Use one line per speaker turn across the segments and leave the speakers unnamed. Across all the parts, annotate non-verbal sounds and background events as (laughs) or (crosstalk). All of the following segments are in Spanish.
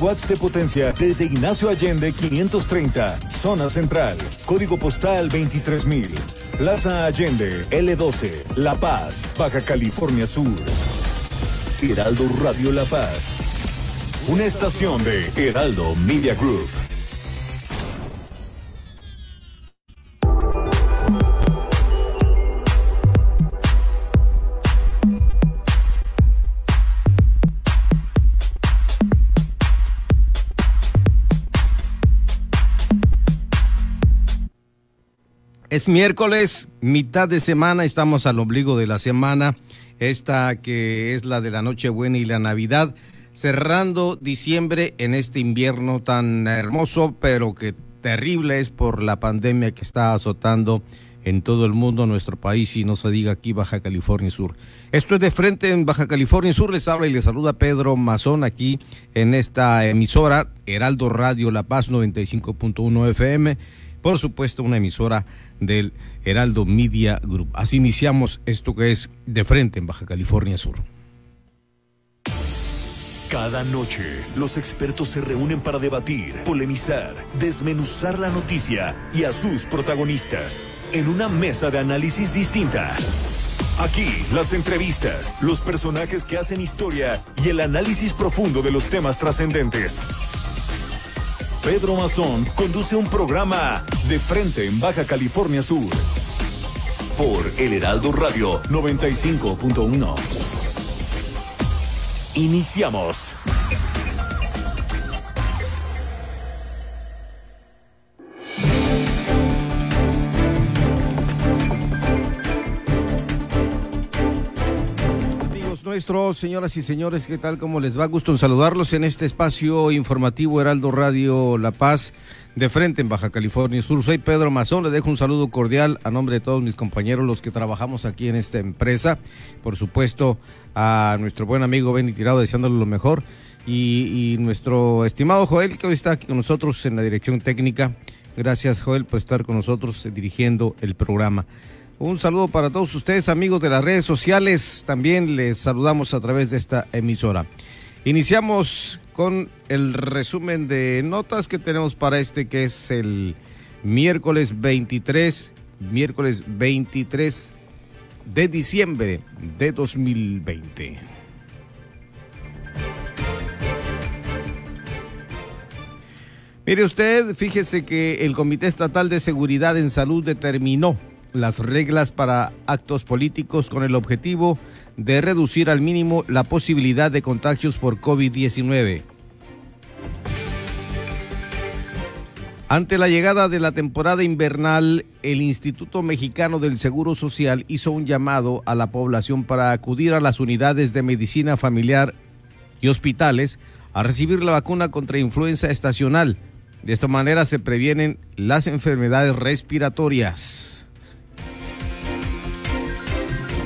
watts de potencia desde Ignacio Allende 530, zona central. Código postal 23000. Plaza Allende, L12, La Paz, Baja California Sur. Heraldo Radio La Paz. Una estación de Heraldo Media Group.
Es miércoles, mitad de semana, estamos al ombligo de la semana, esta que es la de la Nochebuena y la Navidad, cerrando diciembre en este invierno tan hermoso, pero que terrible es por la pandemia que está azotando en todo el mundo, nuestro país y no se diga aquí Baja California Sur. Esto es de frente en Baja California Sur, les habla y les saluda Pedro Mazón aquí en esta emisora Heraldo Radio La Paz 95.1 FM por supuesto una emisora del Heraldo Media Group. Así iniciamos esto que es de frente en Baja California Sur.
Cada noche, los expertos se reúnen para debatir, polemizar, desmenuzar la noticia y a sus protagonistas en una mesa de análisis distinta. Aquí, las entrevistas, los personajes que hacen historia y el análisis profundo de los temas trascendentes. Pedro Mazón conduce un programa de frente en Baja California Sur por El Heraldo Radio 95.1. Iniciamos.
Nuestros, señoras y señores, ¿qué tal? ¿Cómo les va? Gusto en saludarlos en este espacio informativo Heraldo Radio La Paz, de frente en Baja California Sur. Soy Pedro Mazón, le dejo un saludo cordial a nombre de todos mis compañeros, los que trabajamos aquí en esta empresa. Por supuesto, a nuestro buen amigo Benny Tirado, deseándole lo mejor. Y, nuestro estimado Joel, que hoy está aquí con nosotros en la dirección técnica. Gracias, Joel, por estar con nosotros eh, dirigiendo el programa. Un saludo para todos ustedes, amigos de las redes sociales. También les saludamos a través de esta emisora. Iniciamos con el resumen de notas que tenemos para este, que es el miércoles 23, miércoles 23 de diciembre de 2020. Mire usted, fíjese que el Comité Estatal de Seguridad en Salud determinó las reglas para actos políticos con el objetivo de reducir al mínimo la posibilidad de contagios por COVID-19. Ante la llegada de la temporada invernal, el Instituto Mexicano del Seguro Social hizo un llamado a la población para acudir a las unidades de medicina familiar y hospitales a recibir la vacuna contra influenza estacional. De esta manera se previenen las enfermedades respiratorias.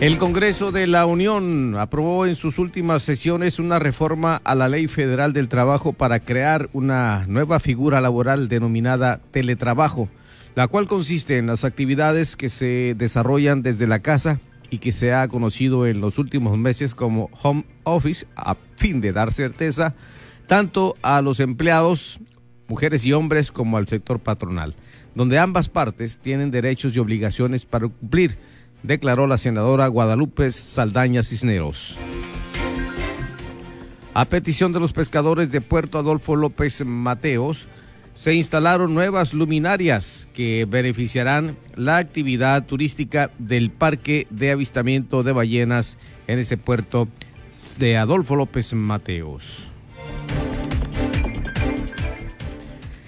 El Congreso de la Unión aprobó en sus últimas sesiones una reforma a la Ley Federal del Trabajo para crear una nueva figura laboral denominada teletrabajo, la cual consiste en las actividades que se desarrollan desde la casa y que se ha conocido en los últimos meses como home office a fin de dar certeza tanto a los empleados, mujeres y hombres, como al sector patronal, donde ambas partes tienen derechos y obligaciones para cumplir declaró la senadora Guadalupe Saldaña Cisneros. A petición de los pescadores de Puerto Adolfo López Mateos, se instalaron nuevas luminarias que beneficiarán la actividad turística del Parque de Avistamiento de Ballenas en ese puerto de Adolfo López Mateos.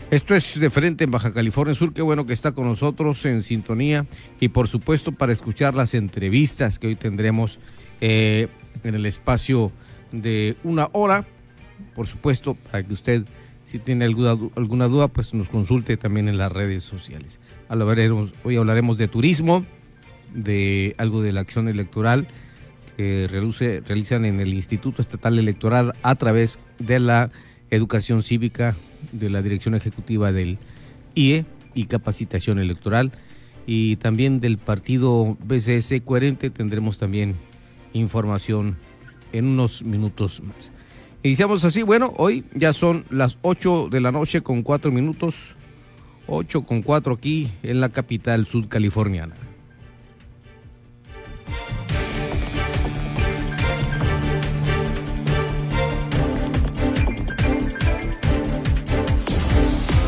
Esto es de frente en Baja California Sur. Qué bueno que está con nosotros en sintonía y por supuesto para escuchar las entrevistas que hoy tendremos eh, en el espacio de una hora. Por supuesto, para que usted, si tiene alguna, alguna duda, pues nos consulte también en las redes sociales. Hoy hablaremos de turismo, de algo de la acción electoral que realizan en el Instituto Estatal Electoral a través de la educación cívica de la dirección ejecutiva del IE y capacitación electoral y también del partido BCS coherente tendremos también información en unos minutos más. Iniciamos así, bueno, hoy ya son las 8 de la noche con 4 minutos, 8 con 4 aquí en la capital sudcaliforniana.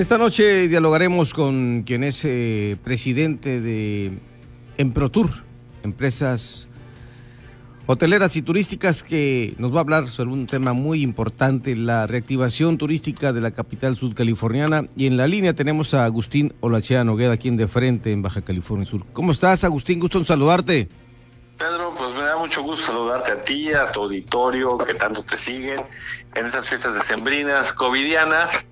Esta noche dialogaremos con quien es eh, presidente de Emprotur, empresas hoteleras y turísticas, que nos va a hablar sobre un tema muy importante, la reactivación turística de la capital sudcaliforniana. Y en la línea tenemos a Agustín Olachea Nogueda, quien de frente en Baja California Sur. ¿Cómo estás, Agustín? Gusto en saludarte.
Pedro, pues me da mucho gusto saludarte a ti, a tu auditorio que tanto te siguen en esas fiestas decembrinas, covidianas,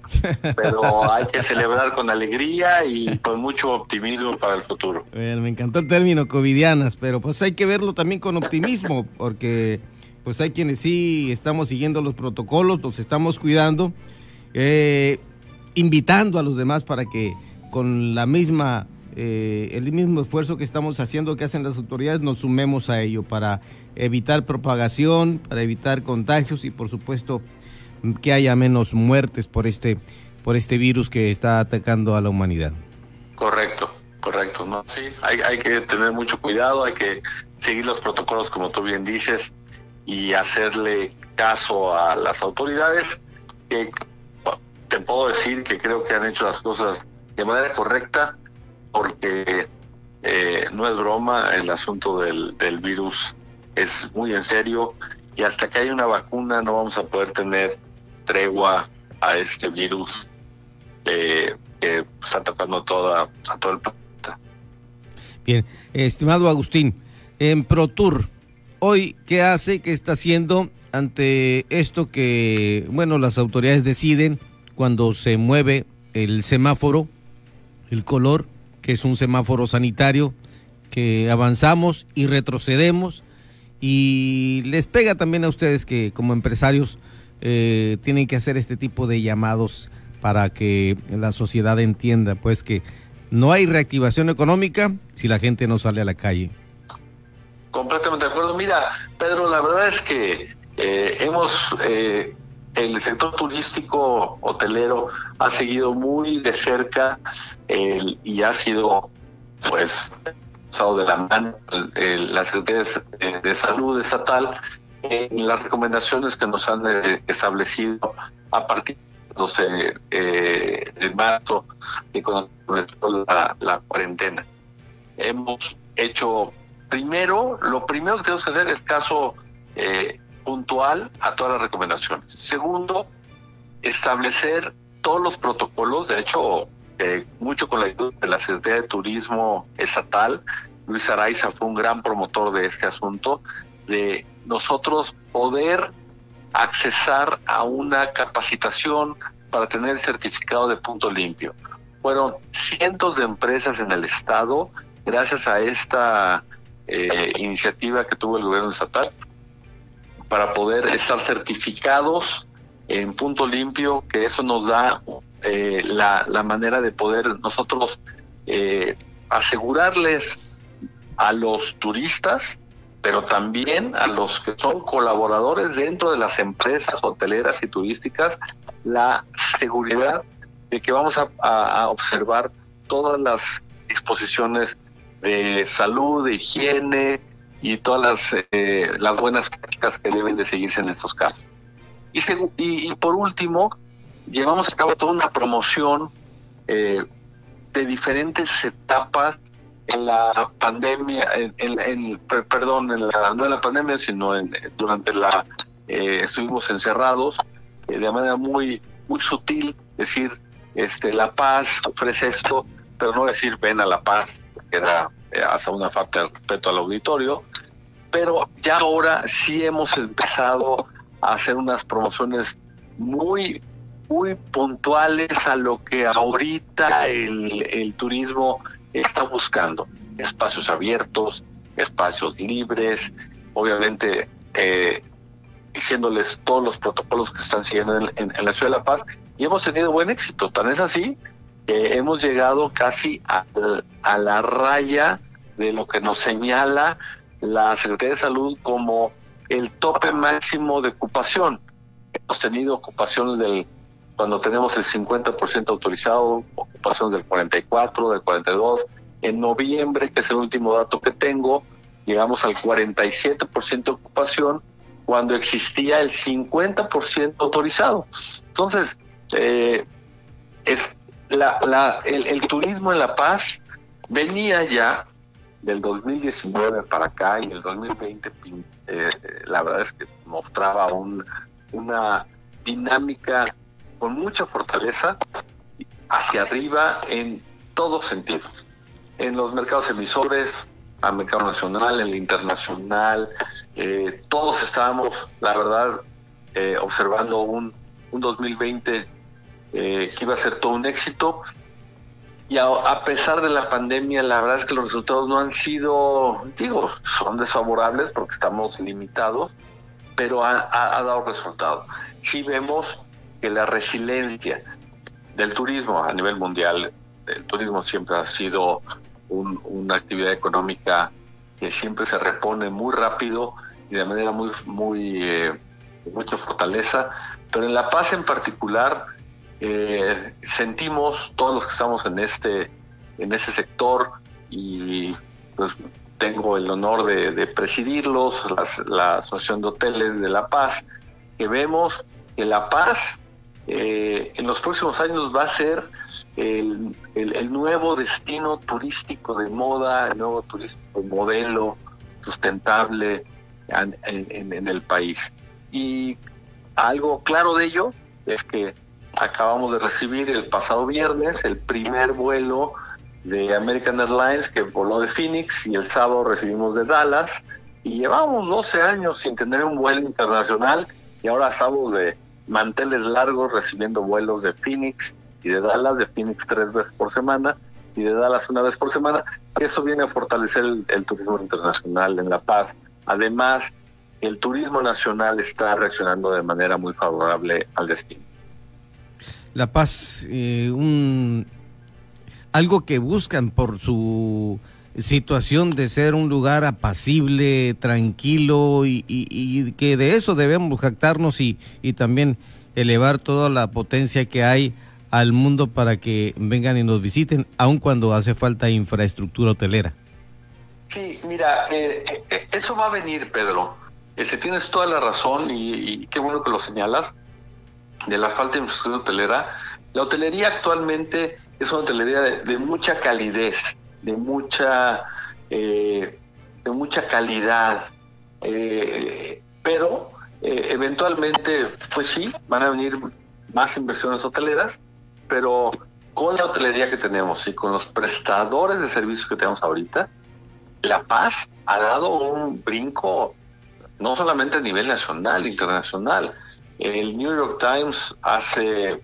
pero hay que celebrar con alegría y con mucho optimismo para el futuro.
me encantó el término covidianas, pero pues hay que verlo también con optimismo, porque pues hay quienes sí estamos siguiendo los protocolos, nos estamos cuidando, eh, invitando a los demás para que con la misma eh, el mismo esfuerzo que estamos haciendo, que hacen las autoridades, nos sumemos a ello para evitar propagación, para evitar contagios y por supuesto que haya menos muertes por este, por este virus que está atacando a la humanidad.
Correcto, correcto, ¿no? Sí, hay, hay que tener mucho cuidado, hay que seguir los protocolos como tú bien dices y hacerle caso a las autoridades que te puedo decir que creo que han hecho las cosas de manera correcta porque eh, no es broma, el asunto del, virus es muy en serio y hasta que haya una vacuna no vamos a poder tener tregua a este virus eh, que está atacando toda, a todo el planeta.
Bien, estimado Agustín, en ProTour, hoy, ¿qué hace, qué está haciendo ante esto que, bueno, las autoridades deciden cuando se mueve el semáforo, el color, que es un semáforo sanitario, que avanzamos y retrocedemos y les pega también a ustedes que como empresarios eh, tienen que hacer este tipo de llamados para que la sociedad entienda pues que no hay reactivación económica si la gente no sale a la calle.
Completamente de acuerdo. Mira, Pedro, la verdad es que eh, hemos eh, el sector turístico hotelero ha seguido muy de cerca y ha sido, pues, usado de la mano la Secretaría de, Salud estatal en las recomendaciones que nos han eh, establecido a partir de 12 eh, de marzo y con la, la cuarentena. Hemos hecho primero, lo primero que tenemos que hacer es caso eh, puntual a todas las recomendaciones. Segundo, establecer todos los protocolos, de hecho, mucho con la ayuda de la Secretaría de Turismo Estatal, Luis Araiza fue un gran promotor de este asunto, de nosotros poder accesar a una capacitación para tener el certificado de punto limpio. Fueron cientos de empresas en el estado, gracias a esta eh, iniciativa que tuvo el gobierno estatal, para poder estar certificados en punto limpio, que eso nos da eh, la, manera de poder nosotros eh, asegurarles a los turistas, pero también a los que son colaboradores dentro de las empresas hoteleras y turísticas, la seguridad de que vamos a observar todas las disposiciones de salud, de higiene, y todas las, eh, las buenas prácticas que deben de seguirse en estos casos. Y, y, por último, llevamos a cabo toda una promoción eh, de diferentes etapas en la pandemia, en, perdón, en la, no en la pandemia, sino en, durante la, eh, estuvimos encerrados de manera muy, muy sutil, decir, este, La Paz ofrece esto, pero no decir ven a La Paz, era eh, hasta una falta de respeto al auditorio, pero ya ahora sí hemos empezado a hacer unas promociones muy muy puntuales a lo que ahorita el, el turismo está buscando. Espacios abiertos, espacios libres, obviamente eh, diciéndoles todos los protocolos que están siguiendo en, la ciudad de La Paz y hemos tenido buen éxito. Tan es así hemos llegado casi a, a la raya de lo que nos señala la Secretaría de Salud como el tope máximo de ocupación. Hemos tenido ocupaciones del cuando tenemos el 50% autorizado, ocupaciones del 44, del 42. En noviembre, que es el último dato que tengo, llegamos al 47% de ocupación cuando existía el 50% autorizado. Entonces, eh, es la, el, turismo en La Paz venía ya del 2019 para acá y el 2020 eh, la verdad es que mostraba un, una dinámica con mucha fortaleza hacia arriba en todos sentidos. En los mercados emisores, al mercado nacional, en el internacional, eh, todos estábamos, la verdad, eh, observando un, un 2020 eh, que iba a ser todo un éxito. Y a, pesar de la pandemia, la verdad es que los resultados no han sido, digo, son desfavorables porque estamos limitados, pero ha, dado resultado. Sí vemos que la resiliencia del turismo a nivel mundial, el turismo siempre ha sido una actividad económica que siempre se repone muy rápido y de manera muy, muy, eh, mucha fortaleza, pero en La Paz en particular eh, sentimos todos los que estamos en este, en ese sector y pues tengo el honor de, presidirlos, la Asociación de Hoteles de La Paz, que vemos que La Paz eh, en los próximos años va a ser el, nuevo destino turístico de moda, el nuevo turístico modelo sustentable en, el país. Y algo claro de ello es que acabamos de recibir el pasado viernes el primer vuelo de American Airlines que voló de Phoenix y el sábado recibimos de Dallas y llevamos 12 años sin tener un vuelo internacional y ahora estamos de manteles largos recibiendo vuelos de Phoenix y de Dallas, de Phoenix tres veces por semana y de Dallas una vez por semana. Eso viene a fortalecer el, turismo internacional en La Paz. Además, el turismo nacional está reaccionando de manera muy favorable al destino.
La Paz, eh, un algo que buscan por su situación de ser un lugar apacible, tranquilo y, que de eso debemos jactarnos y, y también elevar toda la potencia que hay al mundo para que vengan y nos visiten, aun cuando hace falta infraestructura hotelera.
Sí, mira, eh, eh, eso va a venir, Pedro. Tienes toda la razón y, qué bueno que lo señalas de la falta de infraestructura hotelera. La hotelería actualmente es una hotelería de mucha calidez de mucha, eh, de mucha calidad. Eh, pero eh, eventualmente, pues sí, van a venir más inversiones hoteleras, pero con la hotelería que tenemos y con los prestadores de servicios que tenemos ahorita, La Paz ha dado un brinco no solamente a nivel nacional, internacional. El New York Times hace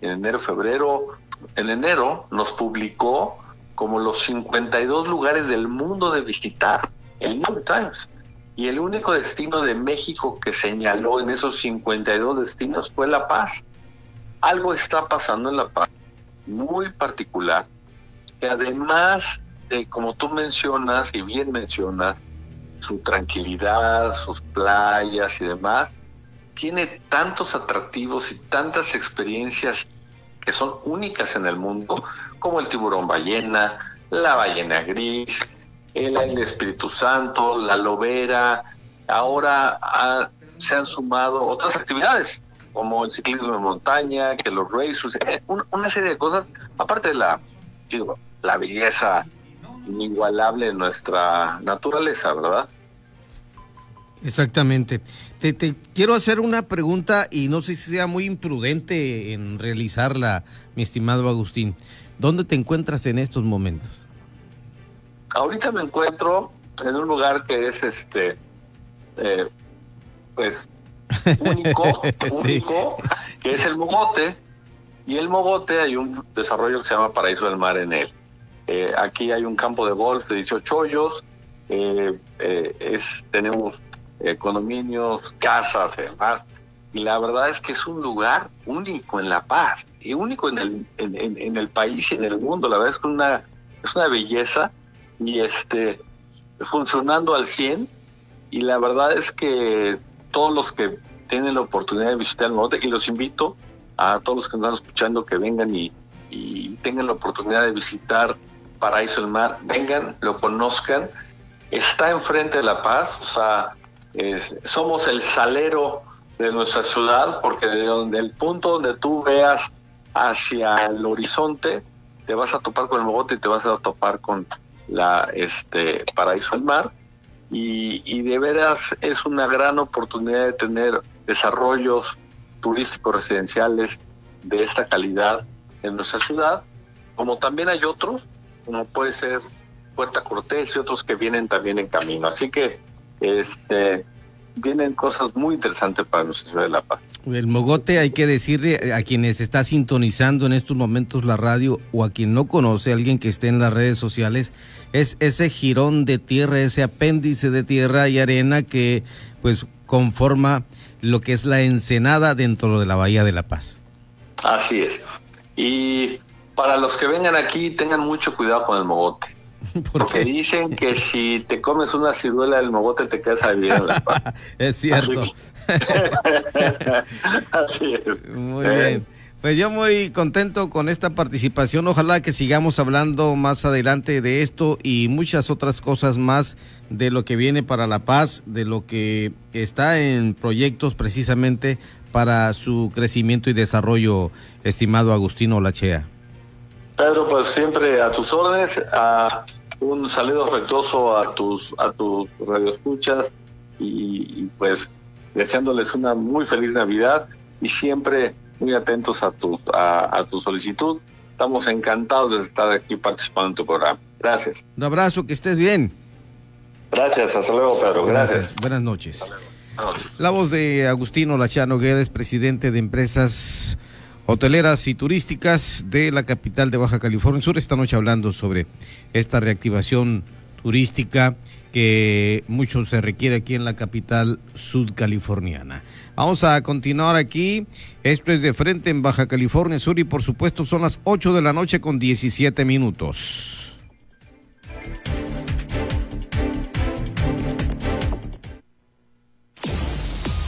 en enero, febrero, en enero nos publicó como los 52 lugares del mundo de visitar, el New York Times. Y el único destino de México que señaló en esos 52 destinos fue La Paz. Algo está pasando en La Paz muy particular, que además de, como tú mencionas y bien mencionas, su tranquilidad, sus playas y demás, tiene tantos atractivos y tantas experiencias que son únicas en el mundo, como el tiburón ballena, la ballena gris, el, Espíritu Santo, la lobera. Ahora se han sumado otras actividades, como el ciclismo de montaña, que los racers, eh, una serie de cosas, aparte de la, la belleza inigualable de nuestra naturaleza, ¿verdad?
Exactamente. Te, quiero hacer una pregunta y no sé si sea muy imprudente en realizarla, mi estimado Agustín. ¿Dónde te encuentras en estos momentos?
Ahorita me encuentro en un lugar que es este, eh, pues, (laughs) único, único, que es el Mogote. Y el Mogote hay un desarrollo que se llama Paraíso del Mar en él. Eh, aquí hay un campo de golf de 18 hoyos, eh, es, tenemos condominios, casas, además. Y la verdad es que es un lugar único en La Paz, y único en el, en, el país y en el mundo. La verdad es que una, es una belleza y este funcionando al 100 y la verdad es que todos los que tienen la oportunidad de visitar el norte y los invito a todos los que están escuchando que vengan y, tengan la oportunidad de visitar Paraíso del Mar, vengan, lo conozcan, está enfrente de La Paz, o sea, somos el salero de nuestra ciudad, porque de donde el punto donde tú veas hacia el horizonte, te vas a topar con el Mogote y te vas a topar con la este Paraíso del Mar y, y, de veras es una gran oportunidad de tener desarrollos turísticos residenciales de esta calidad en nuestra ciudad, como también hay otros, como puede ser Puerta Cortés y otros que vienen también en camino. Así que este vienen cosas muy interesantes para nuestra ciudad de La Paz.
El mogote hay que decirle a quienes está sintonizando en estos momentos la radio o a quien no conoce, alguien que esté en las redes sociales, es ese jirón de tierra, ese apéndice de tierra y arena que pues conforma lo que es la ensenada dentro de la Bahía de La Paz.
Así es. Y para los que vengan aquí, tengan mucho cuidado con el mogote. (laughs) Porque dicen que si te comes una ciruela del mogote te quedas a vivir en La (laughs) Paz.
es cierto. (laughs)
Así es.
Muy bien. Pues yo muy contento con esta participación. Ojalá que sigamos hablando más adelante de esto y muchas otras cosas más de lo que viene para La Paz, de lo que está en proyectos precisamente para su crecimiento y desarrollo, estimado Agustino Lachea.
Pedro, pues siempre a tus órdenes, a un saludo afectuoso a tus a tus radioescuchas y, y pues deseándoles una muy feliz Navidad y siempre muy atentos a tu, a, tu solicitud. Estamos encantados de estar aquí participando en tu programa. Gracias.
Un abrazo, que estés bien.
Gracias, hasta luego, Pedro. Gracias.
Buenas noches. La voz de Agustino Lachano Guedes, presidente de empresas hoteleras y turísticas de la capital de Baja California Sur, esta noche hablando sobre esta reactivación turística que mucho se requiere aquí en la capital sudcaliforniana. Vamos a continuar aquí. Esto es de frente en Baja California Sur y por supuesto son las 8 de la noche con 17 minutos.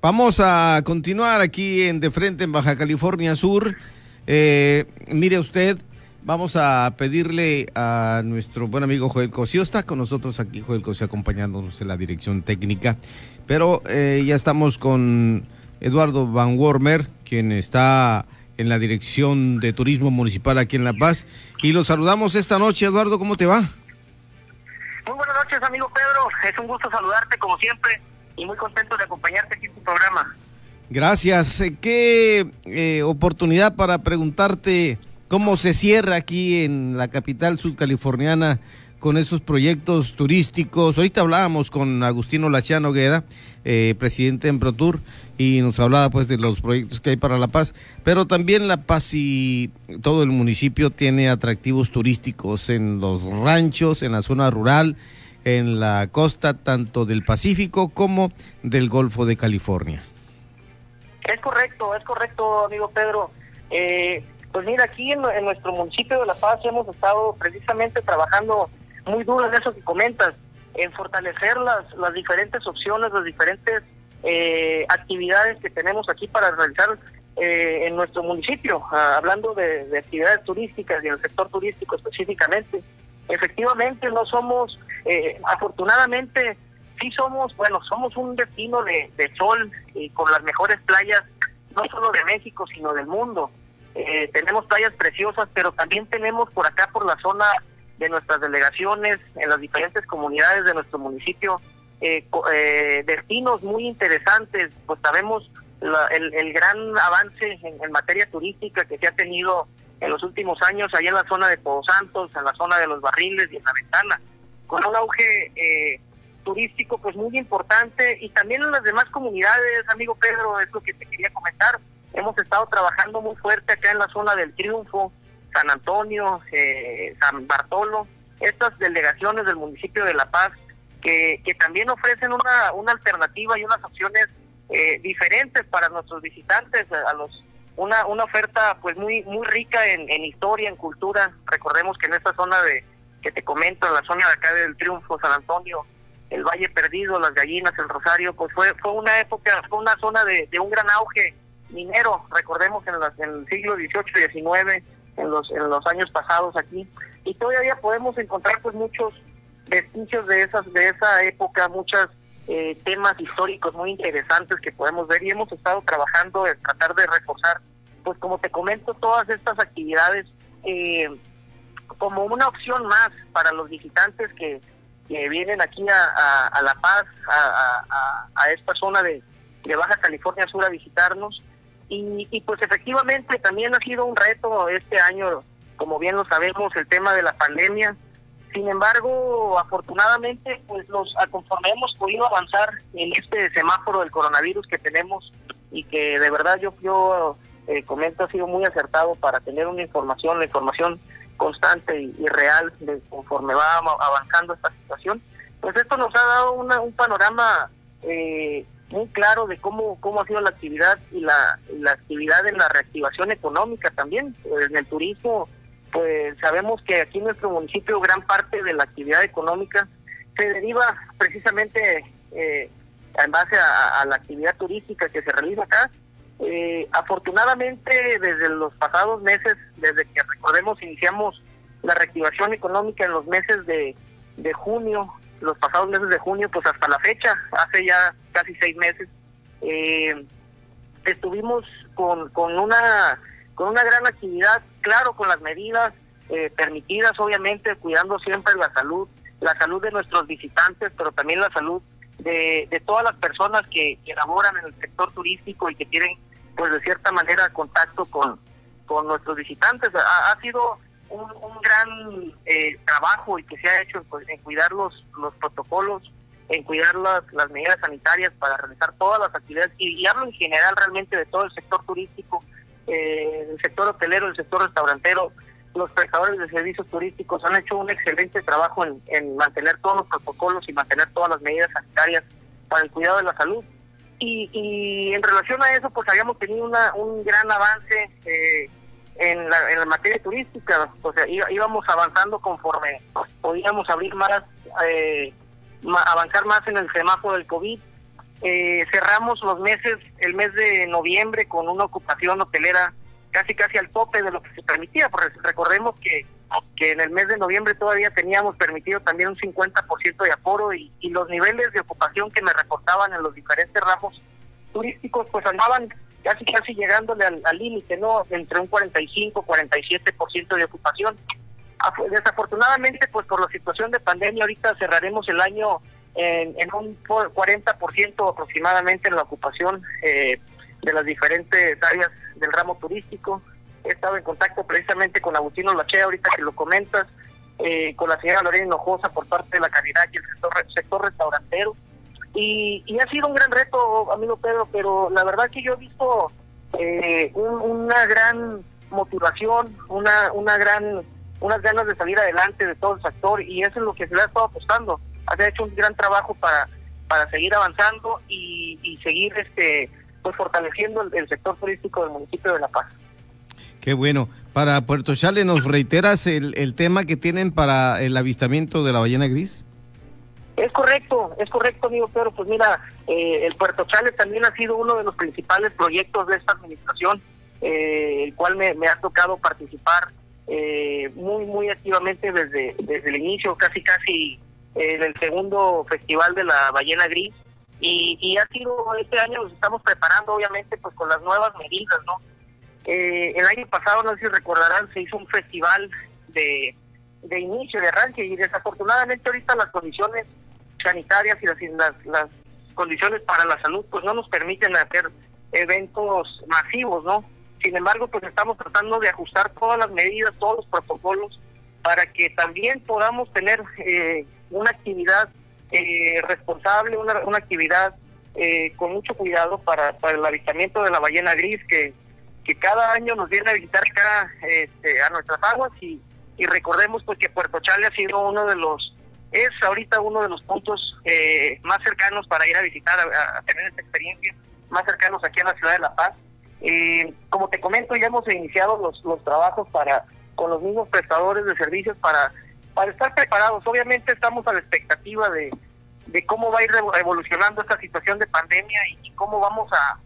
Vamos a continuar aquí en De Frente en Baja California Sur. Eh, mire usted, Vamos a pedirle a nuestro buen amigo Joel Cosío. Está con nosotros aquí Joel Cosío acompañándonos en la dirección técnica. Pero eh, ya estamos con Eduardo Van Wormer, quien está en la dirección de turismo municipal aquí en La Paz. Y lo saludamos esta noche. Eduardo, ¿cómo te va?
Muy buenas noches, amigo Pedro. Es un gusto saludarte como siempre y muy contento de acompañarte aquí en tu programa.
Gracias. Eh, qué eh, oportunidad para preguntarte cómo se cierra aquí en la capital sudcaliforniana con esos proyectos turísticos. Ahorita hablábamos con Agustino Lachano Gueda, eh, presidente en ProTour, y nos hablaba pues de los proyectos que hay para La Paz, pero también La Paz y todo el municipio tiene atractivos turísticos en los ranchos, en la zona rural, en la costa tanto del Pacífico como del Golfo de California.
Es correcto, es correcto, amigo Pedro. Eh, Pues mira, aquí en, nuestro municipio de La Paz hemos estado precisamente trabajando muy duro en eso que comentas, en fortalecer las, las diferentes opciones, las diferentes eh, actividades que tenemos aquí para realizar eh, en nuestro municipio, ah, hablando de, actividades turísticas y en el sector turístico específicamente. Efectivamente, no somos, eh, afortunadamente, sí somos, bueno, somos un destino de, sol y con las mejores playas, no solo de México, sino del mundo. Eh, tenemos playas preciosas, pero también tenemos por acá, por la zona de nuestras delegaciones, en las diferentes comunidades de nuestro municipio, eh, eh, destinos muy interesantes, pues sabemos el, gran avance en, materia turística que se ha tenido en los últimos años allá en la zona de Pozo Santos, en la zona de los barriles y en la ventana, con un auge eh, turístico pues muy importante y también en las demás comunidades, amigo Pedro, es lo que te quería comentar. Hemos estado trabajando muy fuerte acá en la zona del Triunfo, San Antonio, eh, San Bartolo, estas delegaciones del municipio de La Paz que, que también ofrecen una, una alternativa y unas opciones eh, diferentes para nuestros visitantes, a los una, una oferta pues muy muy rica en, en historia, en cultura. Recordemos que en esta zona de que te comento, en la zona de acá del Triunfo, San Antonio, el Valle Perdido, las Gallinas, el Rosario, pues fue fue una época, fue una zona de, de un gran auge minero. Recordemos en, en el siglo XVIII XIX, en los en los años pasados aquí, y todavía podemos encontrar pues muchos vestigios de esas de esa época, muchas eh, temas históricos muy interesantes que podemos ver y hemos estado trabajando en tratar de reforzar, pues como te comento, todas estas actividades eh, como una opción más para los visitantes que, vienen aquí a, La Paz, a, esta zona de, Baja California Sur a visitarnos. Y, y pues efectivamente también ha sido un reto este año, como bien lo sabemos, el tema de la pandemia sin embargo, afortunadamente, pues nos conforme hemos podido avanzar en este semáforo del coronavirus que tenemos y que de verdad yo yo eh, comento ha sido muy acertado para tener una información, la información constante y, real de conforme va avanzando esta situación. Pues esto nos ha dado un panorama eh, muy claro de cómo cómo ha sido la actividad y la, la actividad en la reactivación económica también en el turismo pues sabemos que aquí en nuestro municipio gran parte de la actividad económica se deriva precisamente eh, en base a, la actividad turística que se realiza acá. Eh, afortunadamente, desde los pasados meses, desde que recordemos, iniciamos la reactivación económica en los meses de, de junio, los pasados meses de junio, pues hasta la fecha, hace ya casi seis meses, eh, estuvimos con, con una con una gran actividad, claro, con las medidas eh, permitidas, obviamente, cuidando siempre la salud, la salud de nuestros visitantes, pero también la salud de, de todas las personas que, que, laboran en el sector turístico y que tienen, pues, de cierta manera, contacto con, con nuestros visitantes. Ha, sido un, un gran eh, trabajo y que se ha hecho en cuidar los, los protocolos, en cuidar las, las medidas sanitarias para realizar todas las actividades y, y hablo en general realmente de todo el sector turístico eh, el sector hotelero, el sector restaurantero, los prestadores de servicios turísticos han hecho un excelente trabajo en, mantener todos los protocolos y mantener todas las medidas sanitarias para el cuidado de la salud. Y, en relación a eso, pues habíamos tenido una, un gran avance eh, en, la, en la materia turística, o sea, íbamos avanzando conforme podíamos abrir más, eh, avanzar más en el semáforo del COVID eh, cerramos los meses, el mes de noviembre con una ocupación hotelera casi casi al tope de lo que se permitía, porque recordemos que, que en el mes de noviembre todavía teníamos permitido también un 50% de aforo y, y los niveles de ocupación que me reportaban en los diferentes ramos turísticos pues andaban casi casi llegándole al límite, ¿no? Entre un 45, 47% de ocupación. Desafortunadamente, pues por la situación de pandemia, ahorita cerraremos el año en, un 40% aproximadamente en la ocupación eh, de las diferentes áreas del ramo turístico. He estado en contacto precisamente con Agustino Lachea, ahorita que lo comentas, eh, con la señora Lorena Hinojosa por parte de la calidad y el sector, sector restaurantero. Y, y, ha sido un gran reto, amigo Pedro, pero la verdad que yo he visto eh, una gran motivación, una, una gran, unas ganas de salir adelante de todo el sector y eso es lo que se le ha estado apostando ha hecho un gran trabajo para, para seguir avanzando y, seguir este pues fortaleciendo el, sector turístico del municipio de La Paz.
Qué bueno. Para Puerto Chale, ¿nos reiteras el, el tema que tienen para el avistamiento de la ballena gris?
Es correcto, es correcto, amigo Pedro. Pues mira, eh, el Puerto Chale también ha sido uno de los principales proyectos de esta administración, eh, el cual me, ha tocado participar eh, muy, muy activamente desde, desde el inicio, casi, casi en el segundo festival de la ballena gris. Y, y ha sido, este año nos estamos preparando, obviamente, pues con las nuevas medidas, ¿no? el año pasado, no sé si recordarán, se hizo un festival de, de inicio, de arranque, y desafortunadamente ahorita las condiciones sanitarias y las, las, condiciones para la salud pues no nos permiten hacer eventos masivos, ¿no? Sin embargo, pues estamos tratando de ajustar todas las medidas, todos los protocolos para que también podamos tener eh, una actividad eh, responsable, una, una actividad eh, con mucho cuidado para, para el avistamiento de la ballena gris que, que cada año nos viene a visitar acá este, a nuestras aguas y, y recordemos pues que Puerto Chale ha sido uno de los es ahorita uno de los puntos eh, más cercanos para ir a visitar, a, tener esta experiencia, más cercanos aquí en la ciudad de La Paz. Eh, como te comento, ya hemos iniciado los, los trabajos para con los mismos prestadores de servicios para, para estar preparados. Obviamente estamos a la expectativa de, de cómo va a ir evolucionando esta situación de pandemia y, cómo vamos a,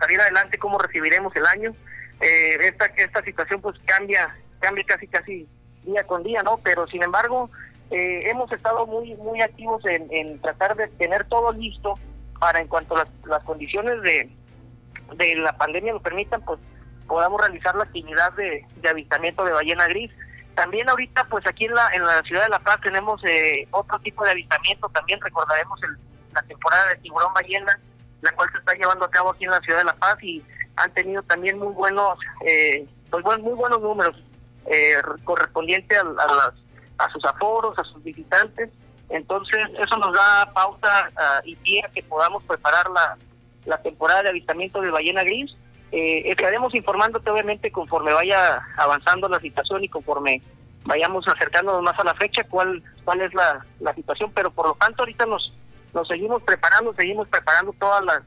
salir adelante, cómo recibiremos el año. Eh, esta, esta situación pues cambia, cambia casi casi día con día, ¿no? Pero sin embargo, eh, hemos estado muy muy activos en, tratar de tener todo listo para en cuanto las, las condiciones de, de la pandemia lo permitan, pues podamos realizar la actividad de avistamiento de ballena gris. También ahorita, pues aquí en la, en la ciudad de La Paz tenemos eh, otro tipo de avistamiento, también recordaremos el, la temporada de tiburón ballena, la cual se está llevando a cabo aquí en la ciudad de La Paz y han tenido también muy buenos, eh, pues muy buenos números eh, correspondientes a, a las a sus aforos, a sus visitantes. Entonces, eso nos da pauta ah, y pie a que podamos preparar la, la temporada de avistamiento de ballena gris. Eh, estaremos informándote, obviamente, conforme vaya avanzando la situación y conforme vayamos acercándonos más a la fecha, cuál, cuál es la, la situación. Pero por lo tanto, ahorita nos, nos seguimos preparando, seguimos preparando todas las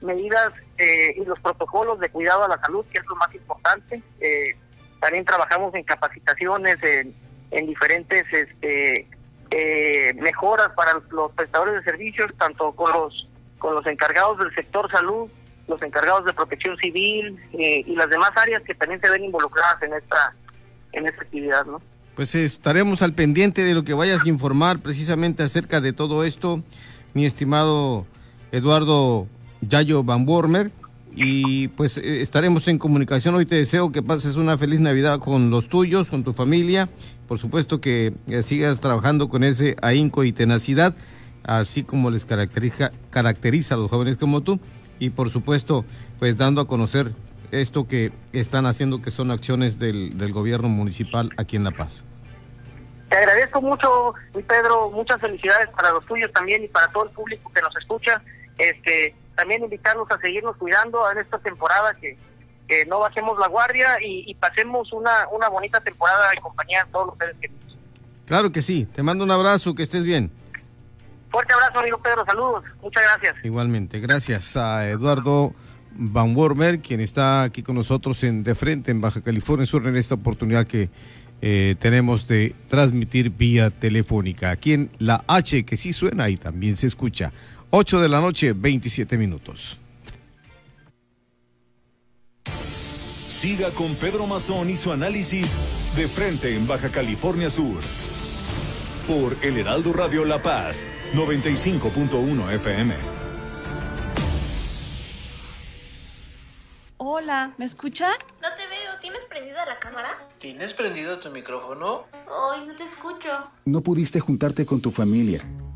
medidas eh, y los protocolos de cuidado a la salud, que es lo más importante. Eh, también trabajamos en capacitaciones, en en diferentes este, eh, mejoras para los prestadores de servicios, tanto con los, con los encargados del sector salud, los encargados de protección civil eh, y las demás áreas que también se ven involucradas en esta, en esta actividad, ¿no?
Pues estaremos al pendiente de lo que vayas a informar precisamente acerca de todo esto, mi estimado Eduardo Yayo Van Bormer y pues eh, estaremos en comunicación. Hoy te deseo que pases una feliz Navidad con los tuyos, con tu familia. Por supuesto que eh, sigas trabajando con ese ahínco y tenacidad, así como les caracteriza, caracteriza a los jóvenes como tú. Y por supuesto, pues dando a conocer esto que están haciendo, que son acciones del, del gobierno municipal aquí en La Paz.
Te agradezco mucho, Pedro. Muchas felicidades para los tuyos también y para todo el público que nos escucha. Este, también invitarlos a seguirnos cuidando en esta temporada que, no bajemos la guardia y, pasemos una, una bonita temporada en compañía de todos los seres queridos.
Claro que sí, te mando un abrazo, que estés bien.
Fuerte abrazo, amigo Pedro, saludos, muchas gracias.
Igualmente, gracias a Eduardo Van Wormer, quien está aquí con nosotros en De Frente, en Baja California Sur, en esta oportunidad que eh, tenemos de transmitir vía telefónica. Aquí en la H, que sí suena y también se escucha. 8 de la noche, 27 minutos.
Siga con Pedro Mazón y su análisis de frente en Baja California Sur. Por El Heraldo Radio La Paz, 95.1 FM.
Hola, ¿me escuchan?
No te veo, ¿tienes prendida la cámara?
¿Tienes prendido tu micrófono?
Ay, no te escucho.
No pudiste juntarte con tu familia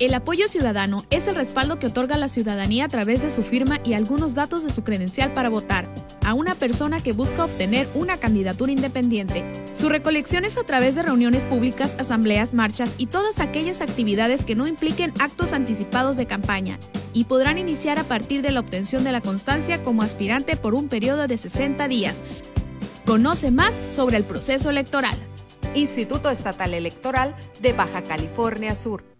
El apoyo ciudadano es el respaldo que otorga la ciudadanía a través de su firma y algunos datos de su credencial para votar a una persona que busca obtener una candidatura independiente. Su recolección es a través de reuniones públicas, asambleas, marchas y todas aquellas actividades que no impliquen actos anticipados de campaña y podrán iniciar a partir de la obtención de la constancia como aspirante por un periodo de 60 días. Conoce más sobre el proceso electoral.
Instituto Estatal Electoral de Baja California Sur.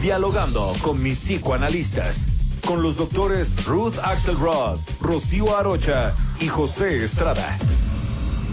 Dialogando con mis psicoanalistas. Con los doctores Ruth Axelrod, Rocío Arocha y José Estrada.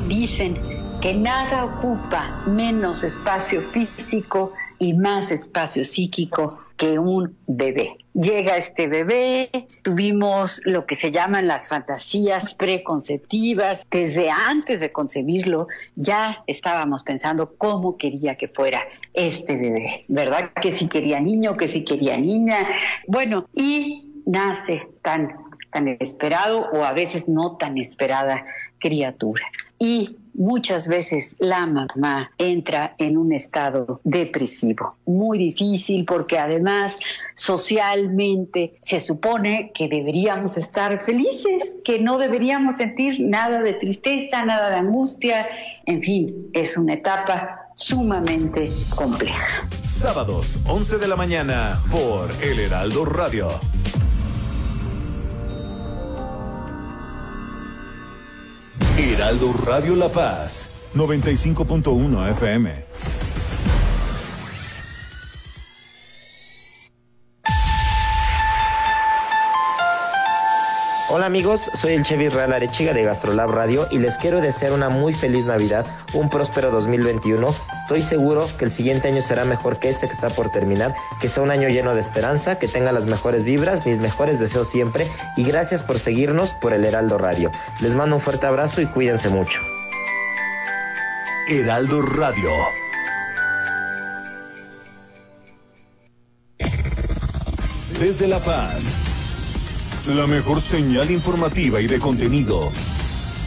Dicen que nada ocupa menos espacio físico y más espacio psíquico que un bebé. Llega este bebé, tuvimos lo que se llaman las fantasías preconceptivas. Desde antes de concebirlo ya estábamos pensando cómo quería que fuera este bebé, ¿verdad? Que si quería niño, que si quería niña. Bueno, y nace tan, tan esperado o a veces no tan esperada criatura. Y muchas veces la mamá entra en un estado depresivo, muy difícil porque además socialmente se supone que deberíamos estar felices, que no deberíamos sentir nada de tristeza, nada de angustia, en fin, es una etapa sumamente compleja.
Sábados, 11 de la mañana, por El Heraldo Radio. Heraldo Radio La Paz, 95.1 FM.
Hola amigos, soy el Chevy Real Arechiga de Gastrolab Radio y les quiero desear una muy feliz Navidad, un próspero 2021. Estoy seguro que el siguiente año será mejor que este que está por terminar, que sea un año lleno de esperanza, que tenga las mejores vibras, mis mejores deseos siempre y gracias por seguirnos por el Heraldo Radio. Les mando un fuerte abrazo y cuídense mucho.
Heraldo Radio. Desde La Paz. La mejor señal informativa y de contenido.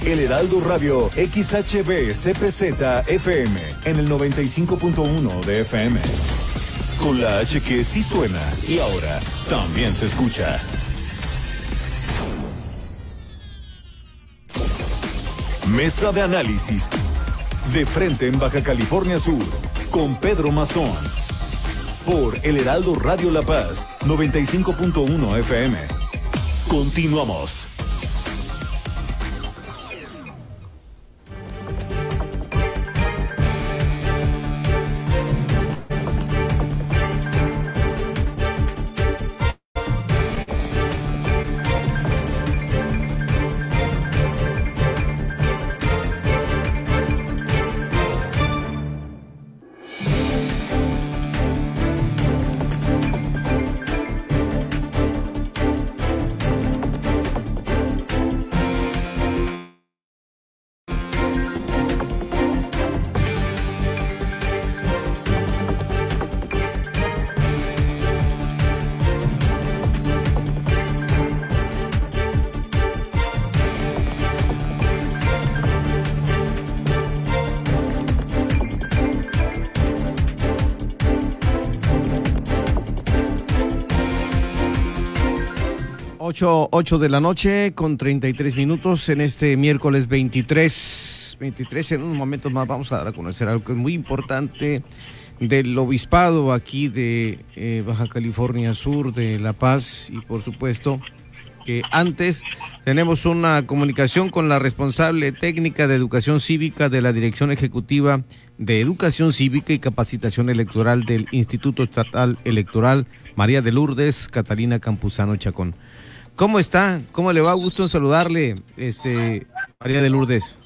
El Heraldo Radio XHB CPZ FM en el 95.1 de FM. Con la H que sí suena y ahora también se escucha. Mesa de análisis. De frente en Baja California Sur. Con Pedro Mazón. Por El Heraldo Radio La Paz 95.1 FM. Continuamos.
Ocho, ocho de la noche con 33 minutos en este miércoles 23. 23 en unos momentos más vamos a dar a conocer algo muy importante del obispado aquí de eh, Baja California Sur, de La Paz y por supuesto que antes tenemos una comunicación con la responsable técnica de educación cívica de la Dirección Ejecutiva de Educación Cívica y Capacitación Electoral del Instituto Estatal Electoral, María de Lourdes, Catalina Campuzano Chacón. ¿Cómo está? ¿Cómo le va? Gusto en saludarle, este, María de Lourdes.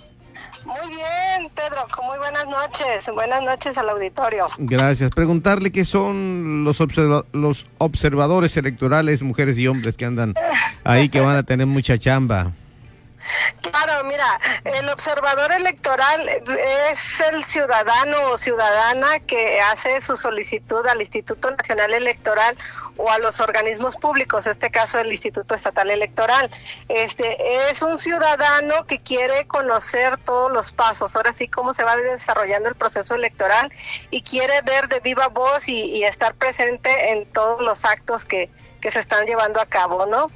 Muy bien, Pedro, muy buenas noches. Buenas noches al auditorio.
Gracias. Preguntarle qué son los, los observadores electorales, mujeres y hombres que andan ahí, que van a tener mucha chamba.
Claro, mira, el observador electoral es el ciudadano o ciudadana que hace su solicitud al Instituto Nacional Electoral o a los organismos públicos, en este caso el Instituto Estatal Electoral. Este es un ciudadano que quiere conocer todos los pasos, ahora sí cómo se va desarrollando el proceso electoral y quiere ver de viva voz y, estar presente en todos los actos que, que se están llevando a cabo, ¿no?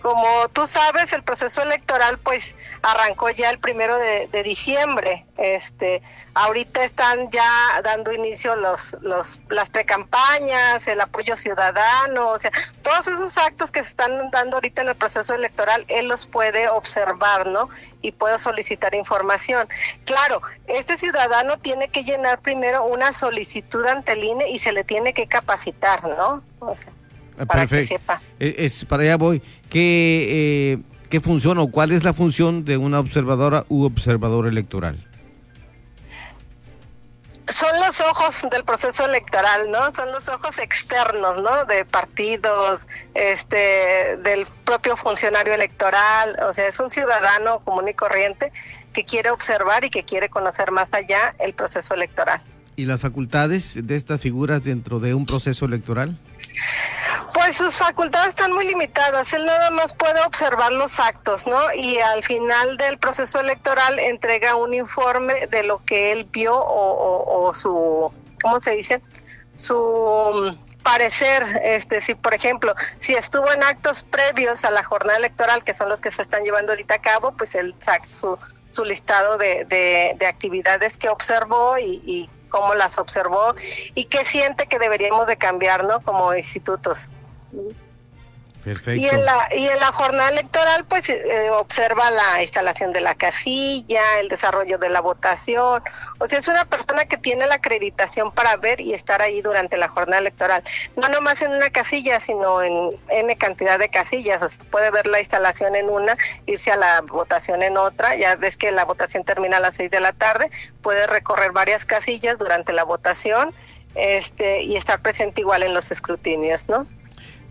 Como tú sabes, el proceso electoral pues arrancó ya el primero de, diciembre. Este, ahorita están ya dando inicio los, los, las precampañas, el apoyo ciudadano, o sea, todos esos actos que se están dando ahorita en el proceso electoral, él los puede observar, ¿no? Y puede solicitar información. Claro, este ciudadano tiene que llenar primero una solicitud ante el INE y se le tiene que capacitar, ¿no? O sea, para que sepa.
E, es, para allá voy. ¿Qué, eh, ¿Qué función o cuál es la función de una observadora u observador electoral?
son los ojos del proceso electoral, ¿no? Son los ojos externos, ¿no? De partidos, este, del propio funcionario electoral, o sea, es un ciudadano común y corriente que quiere observar y que quiere conocer más allá el proceso electoral.
¿Y las facultades de estas figuras dentro de un proceso electoral?
Pues sus facultades están muy limitadas. Él nada más puede observar los actos, ¿no? Y al final del proceso electoral entrega un informe de lo que él vio o, su, ¿cómo se dice? Su parecer, este, si por ejemplo, si estuvo en actos previos a la jornada electoral, que son los que se están llevando ahorita a cabo, pues él saca su, su listado de, de, actividades que observó y, y cómo las observó y qué siente que deberíamos de cambiar, ¿no? Como institutos. Y en la, y en la jornada electoral, pues eh, observa la instalación de la casilla, el desarrollo de la votación. O sea, es una persona que tiene la acreditación para ver y estar ahí durante la jornada electoral. No nomás en una casilla, sino en N cantidad de casillas. O sea, puede ver la instalación en una, irse a la votación en otra. Ya ves que la votación termina a las seis de la tarde. Puede recorrer varias casillas durante la votación este, y estar presente igual en los escrutinios, ¿no?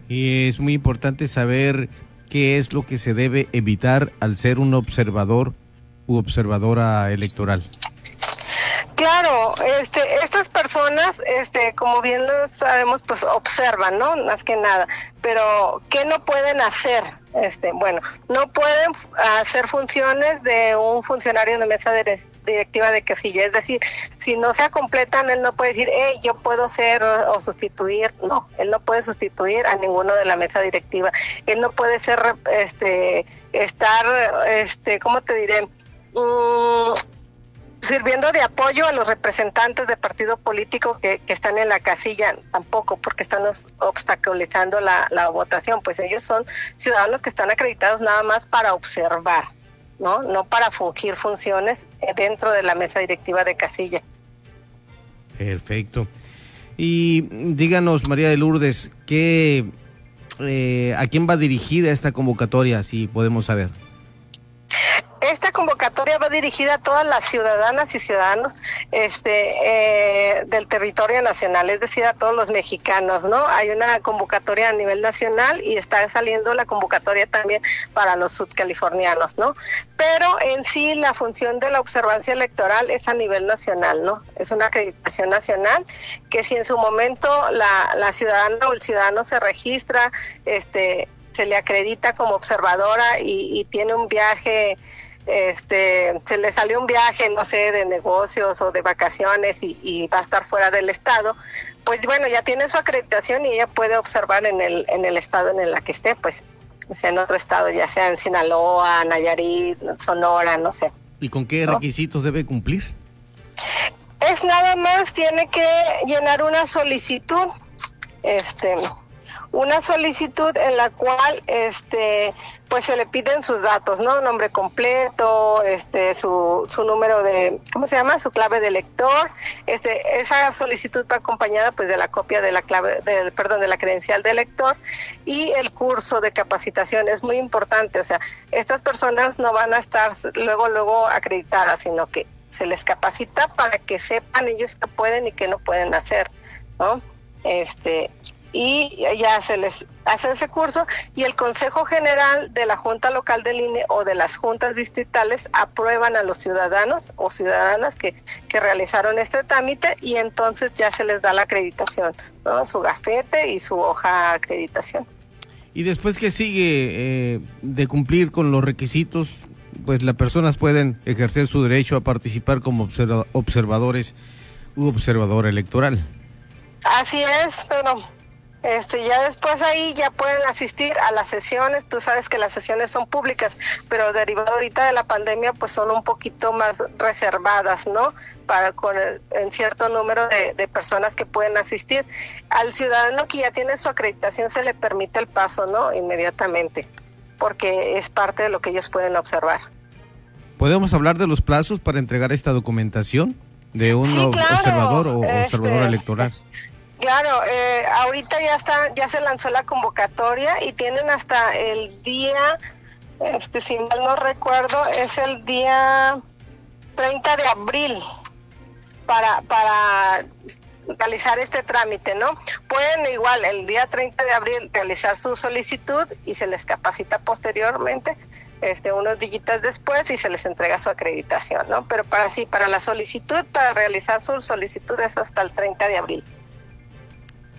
Y es muy importante saber qué es lo que se debe evitar al ser un observador u observadora electoral.
Claro, este, estas personas, este, como bien lo sabemos, pues observan, ¿no? Más que nada. Pero, ¿qué no pueden hacer? Este, bueno, no pueden hacer funciones de un funcionario de mesa de, directiva de casilla. Es decir, si no se completan, él no puede decir, hey, yo puedo ser o sustituir. No, él no puede sustituir a ninguno de la mesa directiva. Él no puede ser, este, estar, este, ¿cómo te diré? Mm, sirviendo de apoyo a los representantes de partido político que, están en la casilla, tampoco, porque están obstaculizando la, la votación, pues ellos son ciudadanos que están acreditados nada más para observar. ¿no? No para fungir funciones dentro de la mesa directiva de casilla.
Perfecto. Y díganos, María de Lourdes, ¿qué, eh, ¿a quién va dirigida esta convocatoria, si podemos saber?
Esta convocatoria va dirigida a todas las ciudadanas y ciudadanos este, eh, del territorio nacional, es decir, a todos los mexicanos, ¿no? Hay una convocatoria a nivel nacional y está saliendo la convocatoria también para los sudcalifornianos, ¿no? Pero en sí la función de la observancia electoral es a nivel nacional, ¿no? Es una acreditación nacional que si en su momento la, la ciudadana o el ciudadano se registra, este, se le acredita como observadora y, y tiene un viaje este, se le salió un viaje, no sé, de negocios o de vacaciones y, va a estar fuera del estado, pues bueno, ya tiene su acreditación y ella puede observar en el, en el estado en el que esté, pues, o sea, en otro estado, ya sea en Sinaloa, Nayarit, Sonora, no sé.
¿Y con qué requisitos debe cumplir?
Es nada más, tiene que llenar una solicitud, este, una solicitud en la cual este pues se le piden sus datos, ¿no? Nombre completo, este su, su número de ¿cómo se llama? su clave de lector. Este esa solicitud va acompañada pues de la copia de la clave del perdón, de la credencial de lector y el curso de capacitación es muy importante, o sea, estas personas no van a estar luego luego acreditadas, sino que se les capacita para que sepan ellos qué pueden y qué no pueden hacer, ¿no? Este, y ya se les hace ese curso y el Consejo General de la Junta Local del INE o de las juntas distritales aprueban a los ciudadanos o ciudadanas que, que realizaron este trámite y entonces ya se les da la acreditación, ¿no? su gafete y su hoja de acreditación.
Y después que sigue eh, de cumplir con los requisitos, pues las personas pueden ejercer su derecho a participar como observadores u observador electoral.
Así es, pero este, ya después ahí ya pueden asistir a las sesiones, tú sabes que las sesiones son públicas, pero derivado ahorita de la pandemia pues son un poquito más reservadas, ¿no? Para con el, en cierto número de, de, personas que pueden asistir. Al ciudadano que ya tiene su acreditación se le permite el paso, ¿no? Inmediatamente, porque es parte de lo que ellos pueden observar.
¿Podemos hablar de los plazos para entregar esta documentación de un observador o observador este, electoral? (laughs)
Claro, eh, ahorita ya está, ya se lanzó la convocatoria y tienen hasta el día, este, si mal no recuerdo, es el día 30 de abril para, para realizar este trámite, ¿no? Pueden igual el día 30 de abril realizar su solicitud y se les capacita posteriormente, este, unos dígitos después y se les entrega su acreditación, ¿no? Pero para sí, para la solicitud, para realizar su solicitud es hasta el 30 de abril.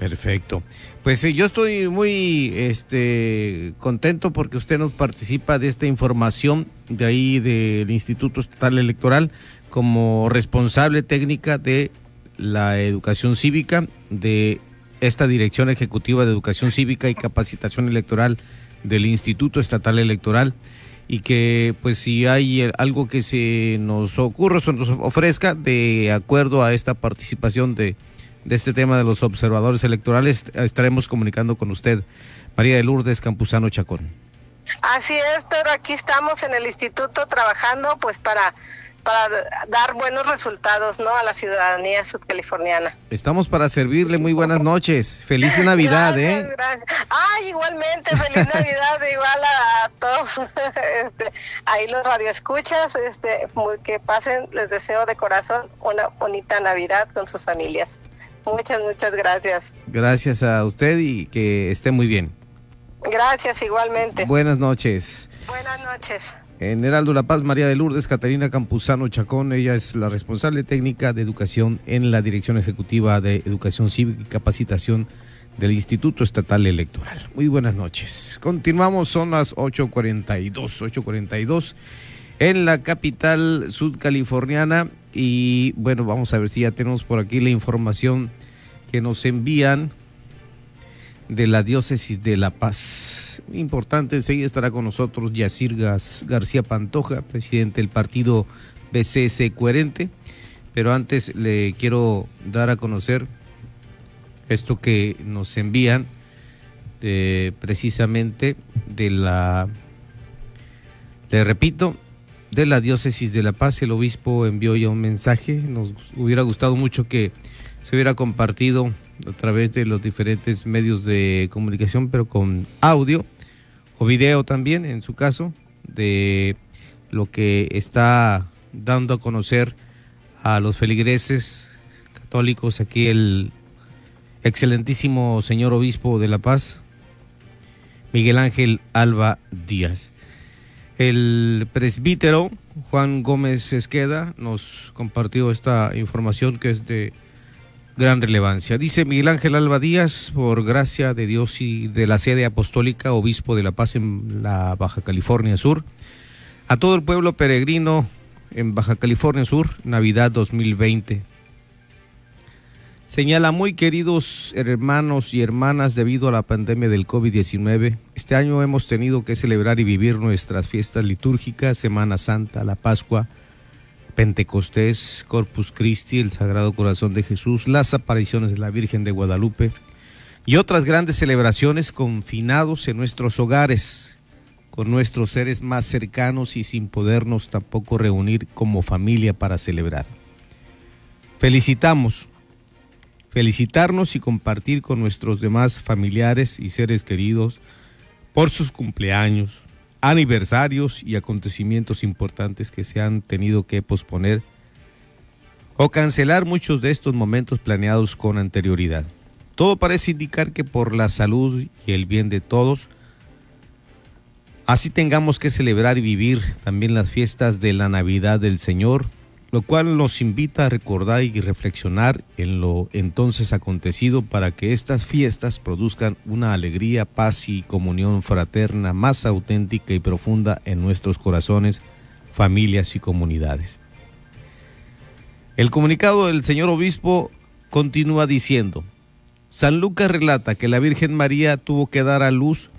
Perfecto. Pues yo estoy muy este, contento porque usted nos participa de esta información de ahí del Instituto Estatal Electoral como responsable técnica de la educación cívica de esta Dirección Ejecutiva de Educación Cívica y Capacitación Electoral del Instituto Estatal Electoral y que pues si hay algo que se nos ocurra, se nos ofrezca de acuerdo a esta participación de de este tema de los observadores electorales estaremos comunicando con usted, María de Lourdes Campuzano Chacón.
Así es, pero aquí estamos en el instituto trabajando pues para para dar buenos resultados ¿no? a la ciudadanía sudcaliforniana.
Estamos para servirle, muy buenas noches, feliz (laughs) Navidad, ¿eh?
Gracias. Ay, igualmente, feliz (laughs) Navidad, igual a, todos, (laughs) este, ahí los radioescuchas, este, que pasen, les deseo de corazón una bonita Navidad con sus familias. Muchas, muchas gracias.
Gracias a usted y que esté muy bien.
Gracias, igualmente.
Buenas noches.
Buenas noches.
En Heraldo La Paz, María de Lourdes, Catarina Campuzano Chacón, ella es la responsable técnica de educación en la Dirección Ejecutiva de Educación Cívica y Capacitación del Instituto Estatal Electoral. Muy buenas noches. Continuamos, son las 8.42, 8.42 en la capital sudcaliforniana y bueno, vamos a ver si ya tenemos por aquí la información que nos envían de la diócesis de La Paz. Importante, enseguida estará con nosotros Yacir García Pantoja, presidente del partido BCS Coherente. Pero antes le quiero dar a conocer esto que nos envían precisamente de la, le repito, de la diócesis de La Paz. El obispo envió ya un mensaje. Nos hubiera gustado mucho que se hubiera compartido a través de los diferentes medios de comunicación, pero con audio o video también, en su caso, de lo que está dando a conocer a los feligreses católicos aquí el excelentísimo señor obispo de La Paz, Miguel Ángel Alba Díaz. El presbítero Juan Gómez Esqueda nos compartió esta información que es de gran relevancia. Dice Miguel Ángel Alba Díaz, por gracia de Dios y de la sede apostólica, obispo de La Paz en la Baja California Sur, a todo el pueblo peregrino en Baja California Sur, Navidad 2020. Señala, muy queridos hermanos y hermanas, debido a la pandemia del COVID-19, este año hemos tenido que celebrar y vivir nuestras fiestas litúrgicas, Semana Santa, la Pascua, Pentecostés, Corpus Christi, el Sagrado Corazón de Jesús, las apariciones de la Virgen de Guadalupe y otras grandes celebraciones confinados en nuestros hogares, con nuestros seres más cercanos y sin podernos tampoco reunir como familia para celebrar. Felicitamos felicitarnos y compartir con nuestros demás familiares y seres queridos por sus cumpleaños, aniversarios y acontecimientos importantes que se han tenido que posponer o cancelar muchos de estos momentos planeados con anterioridad. Todo parece indicar que por la salud y el bien de todos, así tengamos que celebrar y vivir también las fiestas de la Navidad del Señor, lo cual nos invita a recordar y reflexionar en lo entonces acontecido para que estas fiestas produzcan una alegría, paz y comunión fraterna más auténtica y profunda en nuestros corazones, familias y comunidades. El comunicado del señor obispo continúa diciendo, San Lucas relata que la Virgen María tuvo que dar a luz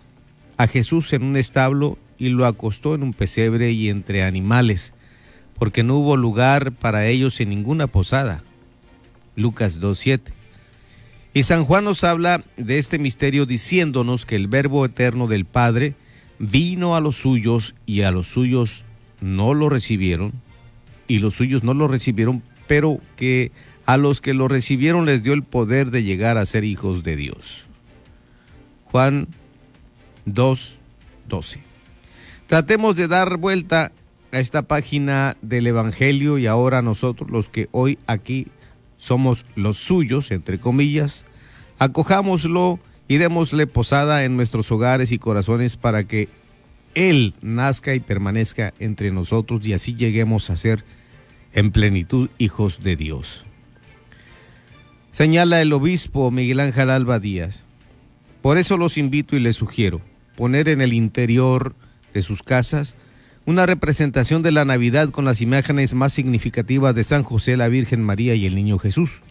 a Jesús en un establo y lo acostó en un pesebre y entre animales, porque no hubo lugar para ellos en ninguna posada. Lucas 2.7. Y San Juan nos habla de este misterio diciéndonos que el Verbo eterno del Padre vino a los suyos y a los suyos no lo recibieron, y los suyos no lo recibieron, pero que a los que lo recibieron les dio el poder de llegar a ser hijos de Dios. Juan 2.12. Tratemos de dar vuelta a esta página del Evangelio y ahora nosotros los que hoy aquí somos los suyos, entre comillas, acojámoslo y démosle posada en nuestros hogares y corazones para que Él nazca y permanezca entre nosotros y así lleguemos a ser en plenitud hijos de Dios. Señala el obispo Miguel Ángel Alba Díaz. Por eso los invito y les sugiero poner en el interior de sus casas una representación de la Navidad con las imágenes más significativas de San José, la Virgen María y el Niño Jesús,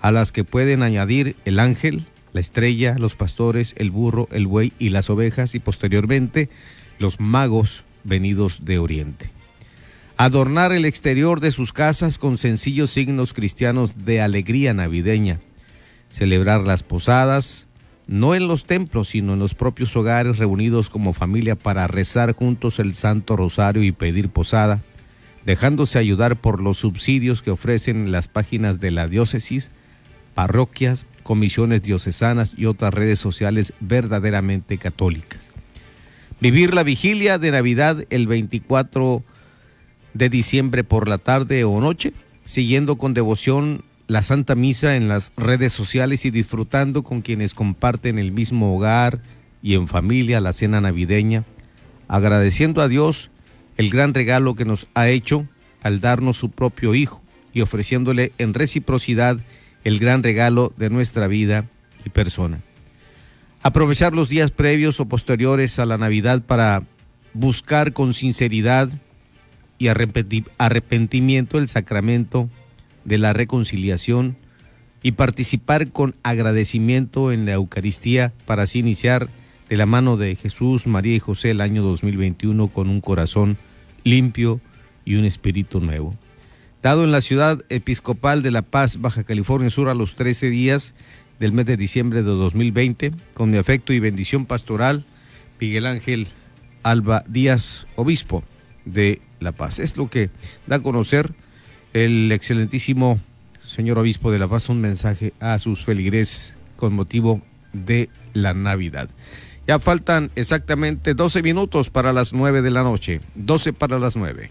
a las que pueden añadir el ángel, la estrella, los pastores, el burro, el buey y las ovejas y posteriormente los magos venidos de Oriente. Adornar el exterior de sus casas con sencillos signos cristianos de alegría navideña. Celebrar las posadas, no en los templos, sino en los propios hogares reunidos como familia para rezar juntos el Santo Rosario y pedir posada, dejándose ayudar por los subsidios que ofrecen las páginas de la diócesis, parroquias, comisiones diocesanas y otras redes sociales verdaderamente católicas. Vivir la vigilia de Navidad el 24 de diciembre por la tarde o noche, siguiendo con devoción la Santa Misa en las redes sociales y disfrutando con quienes comparten el mismo hogar y en familia la cena navideña, agradeciendo a Dios el gran regalo que nos ha hecho al darnos su propio Hijo y ofreciéndole en reciprocidad el gran regalo de nuestra vida y persona. Aprovechar los días previos o posteriores a la Navidad para buscar con sinceridad y arrepentimiento el sacramento de la reconciliación y participar con agradecimiento en la Eucaristía para así iniciar de la mano de Jesús, María y José el año 2021 con un corazón limpio y un espíritu nuevo. Dado en la ciudad episcopal de La Paz, Baja California Sur, a los 13 días del mes de diciembre de 2020, con mi afecto y bendición pastoral, Miguel Ángel Alba Díaz, obispo de La Paz. Es lo que da a conocer el excelentísimo señor obispo de La Paz un mensaje a sus feligreses con motivo de la Navidad. Ya faltan exactamente 12 minutos para las 9 de la noche, 12 para las 9.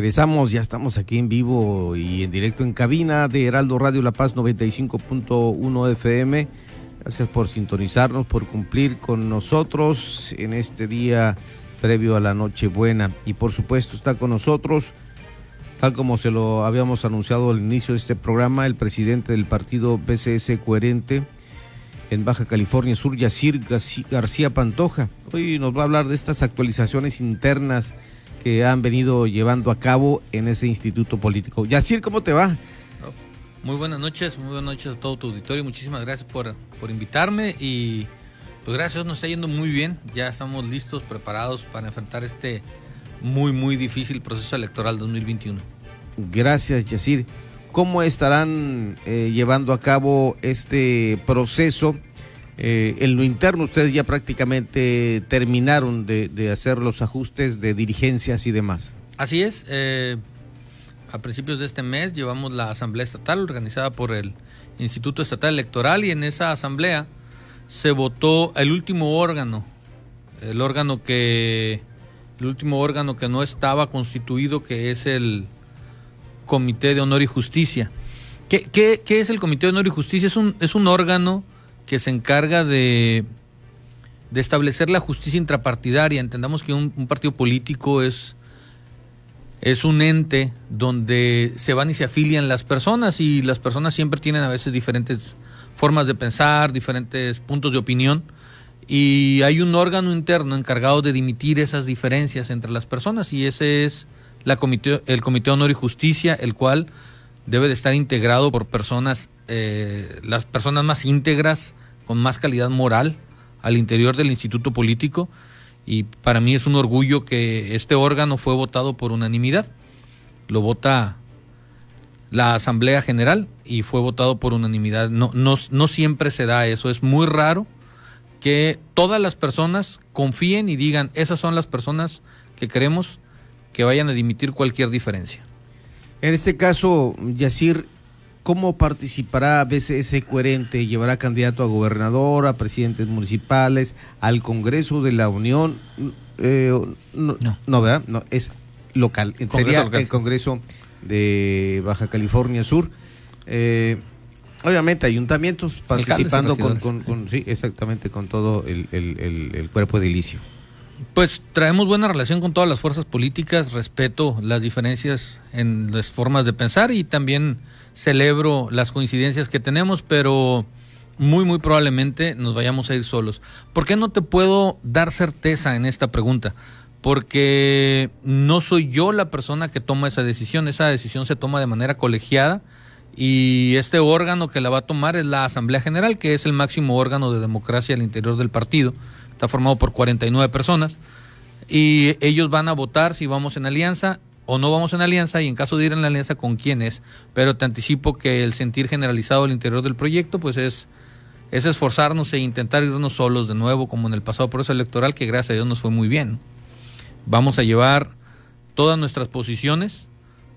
Regresamos, ya estamos aquí en vivo y en directo en cabina de Heraldo Radio La Paz 95.1 FM. Gracias por sintonizarnos, por cumplir con nosotros en este día previo a la Nochebuena. Y por supuesto está con nosotros, tal como se lo habíamos anunciado al inicio de este programa, el presidente del partido BCS Coherente en Baja California Sur, Yacir García Pantoja. Hoy nos va a hablar de estas actualizaciones internas que han venido llevando a cabo en ese instituto político. Yacir, ¿cómo te va?
Muy buenas noches, muy buenas noches a todo tu auditorio. Muchísimas gracias por, por invitarme y pues gracias, nos está yendo muy bien. Ya estamos listos, preparados para enfrentar este muy, muy difícil proceso electoral 2021.
Gracias, Yacir. ¿Cómo estarán eh, llevando a cabo este proceso? Eh, en lo interno, ustedes ya prácticamente terminaron de, de, hacer los ajustes de dirigencias y demás.
Así es. Eh, a principios de este mes llevamos la asamblea estatal organizada por el Instituto Estatal Electoral y en esa asamblea se votó el último órgano, el órgano que el último órgano que no estaba constituido, que es el Comité de Honor y Justicia. ¿Qué, qué, qué es el Comité de Honor y Justicia? Es un, es un órgano que se encarga de, de establecer la justicia intrapartidaria. Entendamos que un, partido político es es un ente donde se van y se afilian las personas y las personas siempre tienen a veces diferentes formas de pensar, diferentes puntos de opinión y hay un órgano interno encargado de dimitir esas diferencias entre las personas y ese es la comité, el Comité de Honor y Justicia, el cual debe de estar integrado por personas, eh, las personas más íntegras, con más calidad moral al interior del instituto político y para mí es un orgullo que este órgano fue votado por unanimidad. Lo vota la Asamblea General y fue votado por unanimidad. No, no, no siempre se da eso, es muy raro que todas las personas confíen y digan, esas son las personas que queremos que vayan a dimitir cualquier diferencia.
En este caso, Yacir, ¿cómo participará BCS Coherente? ¿Llevará candidato a gobernador, a presidentes municipales, al Congreso de la Unión? Eh, no, no, no, ¿verdad? No, es local. Congreso Sería local. el Congreso de Baja California Sur. Eh, obviamente ayuntamientos participando con, con, con, sí, exactamente, con todo el, el, el, el cuerpo edilicio.
Pues traemos buena relación con todas las fuerzas políticas, respeto las diferencias en las formas de pensar y también celebro las coincidencias que tenemos, pero muy, muy probablemente nos vayamos a ir solos. ¿Por qué no te puedo dar certeza en esta pregunta? Porque no soy yo la persona que toma esa decisión, esa decisión se toma de manera colegiada y este órgano que la va a tomar es la Asamblea General, que es el máximo órgano de democracia al interior del partido está formado por 49 personas y ellos van a votar si vamos en alianza o no vamos en alianza y en caso de ir en la alianza con quiénes, pero te anticipo que el sentir generalizado al interior del proyecto pues es, es esforzarnos e intentar irnos solos de nuevo como en el pasado proceso electoral que gracias a Dios nos fue muy bien. Vamos a llevar todas nuestras posiciones,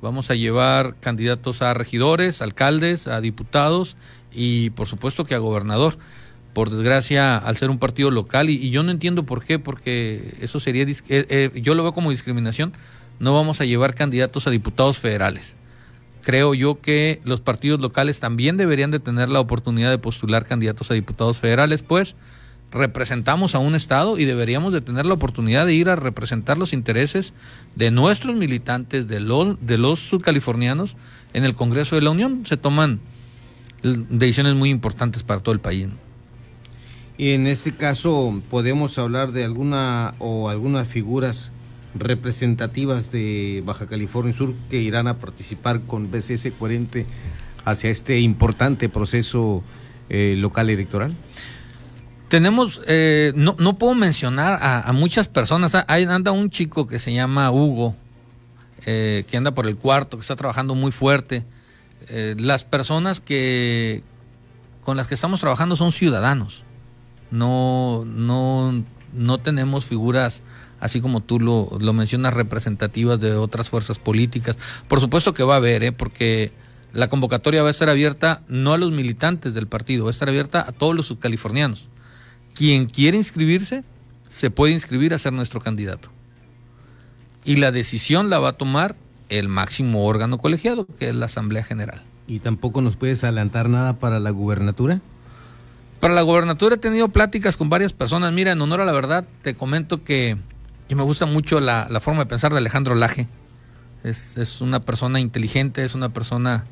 vamos a llevar candidatos a regidores, alcaldes, a diputados y por supuesto que a gobernador por desgracia, al ser un partido local, y, yo no entiendo por qué, porque eso sería, eh, eh, yo lo veo como discriminación, no vamos a llevar candidatos a diputados federales. Creo yo que los partidos locales también deberían de tener la oportunidad de postular candidatos a diputados federales, pues representamos a un Estado y deberíamos de tener la oportunidad de ir a representar los intereses de nuestros militantes, de los, de los subcalifornianos en el Congreso de la Unión. Se toman decisiones muy importantes para todo el país.
Y en este caso podemos hablar de alguna o algunas figuras representativas de Baja California Sur que irán a participar con BCS 40 hacia este importante proceso eh, local electoral.
Tenemos, eh, no, no puedo mencionar a, muchas personas. Hay, anda un chico que se llama Hugo, eh, que anda por el cuarto, que está trabajando muy fuerte. Eh, las personas que con las que estamos trabajando son ciudadanos no, no, no tenemos figuras así como tú lo, lo, mencionas, representativas de otras fuerzas políticas. Por supuesto que va a haber, ¿eh? porque la convocatoria va a estar abierta no a los militantes del partido, va a estar abierta a todos los subcalifornianos. Quien quiere inscribirse, se puede inscribir a ser nuestro candidato. Y la decisión la va a tomar el máximo órgano colegiado, que es la Asamblea General.
¿Y tampoco nos puedes adelantar nada para la gubernatura?
Para la gobernatura he tenido pláticas con varias personas. Mira, en honor a la verdad, te comento que, que me gusta mucho la, la, forma de pensar de Alejandro Laje. Es, es una persona inteligente, es una persona...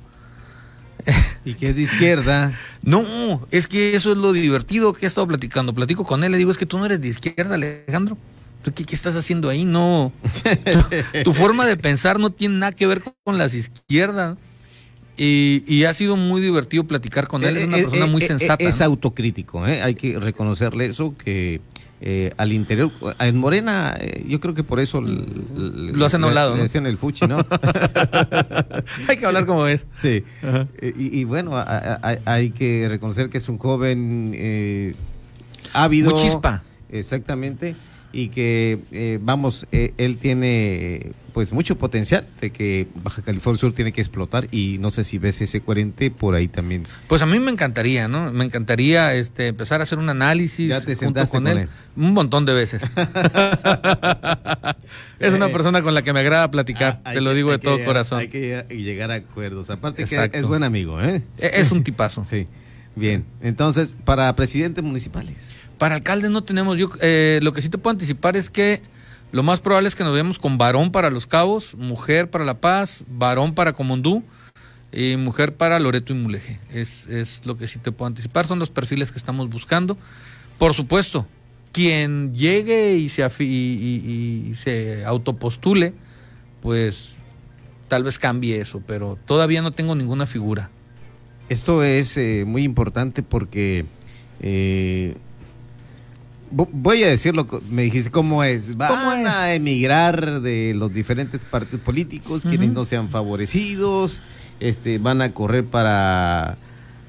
(laughs)
y que es de izquierda.
No, es que eso es lo divertido que he estado platicando. Platico con él, le digo, es que tú no eres de izquierda, Alejandro. ¿Qué, qué estás haciendo ahí? No. (laughs) tu, tu forma de pensar no tiene nada que ver con las izquierdas. Y, y ha sido muy divertido platicar con él. Es una
Eh,
persona
eh,
muy
eh,
sensata.
Es
¿no?
autocrítico, ¿eh? hay que reconocerle eso, que eh, al interior, en Morena, eh, yo creo que por eso l- l-
Lo hacen a un lado,
el fuchi, ¿no? (laughs)
Hay que hablar como es.
Sí. Eh, Y, y bueno, a- a- a- hay que reconocer que es un joven eh, ávido.
Muy chispa.
Exactamente. Y que, eh, vamos, eh, él tiene pues mucho potencial de que Baja California Sur tiene que explotar y no sé si ves ese 40 por ahí también.
Pues a mí me encantaría, ¿no? Me encantaría este, empezar a hacer un análisis
Ya te
junto con,
con
él,
él.
un montón de veces. (laughs) es una persona con la que me agrada platicar,
Eh, Ah,
te lo digo de todo corazón.
Hay que llegar a acuerdos. Aparte
Exacto.
que es buen amigo, ¿eh?
E- Es un tipazo. (laughs)
Sí. Bien. Entonces, para presidentes municipales.
Para alcalde no tenemos, yo eh, lo que sí te puedo anticipar es que lo más probable es que nos veamos con varón para Los Cabos, mujer para La Paz, varón para Comondú y mujer para Loreto y Mulegé. Es, es lo que sí te puedo anticipar, son los perfiles que estamos buscando. Por supuesto, quien llegue y se, afi- y, se autopostule, pues tal vez cambie eso, pero todavía no tengo ninguna figura.
Esto es eh, muy importante porque eh, voy a decirlo, me dijiste cómo es. Van
¿Cómo es?
a emigrar de los diferentes partidos políticos, quienes
Ujú.
no sean favorecidos, este, van a correr para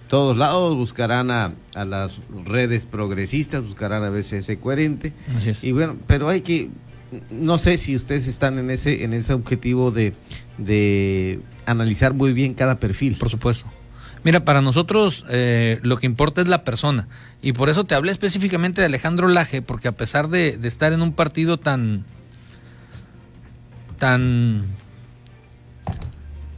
todos lados, buscarán a, a las redes progresistas, buscarán a veces ese coherente.
Así es.
Y bueno, pero hay que, no sé si ustedes están en ese, en ese objetivo de, de analizar muy bien cada perfil.
Por supuesto. Mira, para nosotros eh, lo que importa es la persona. Y por eso te hablé específicamente de Alejandro Laje, porque a pesar de, estar en un partido tan. tan.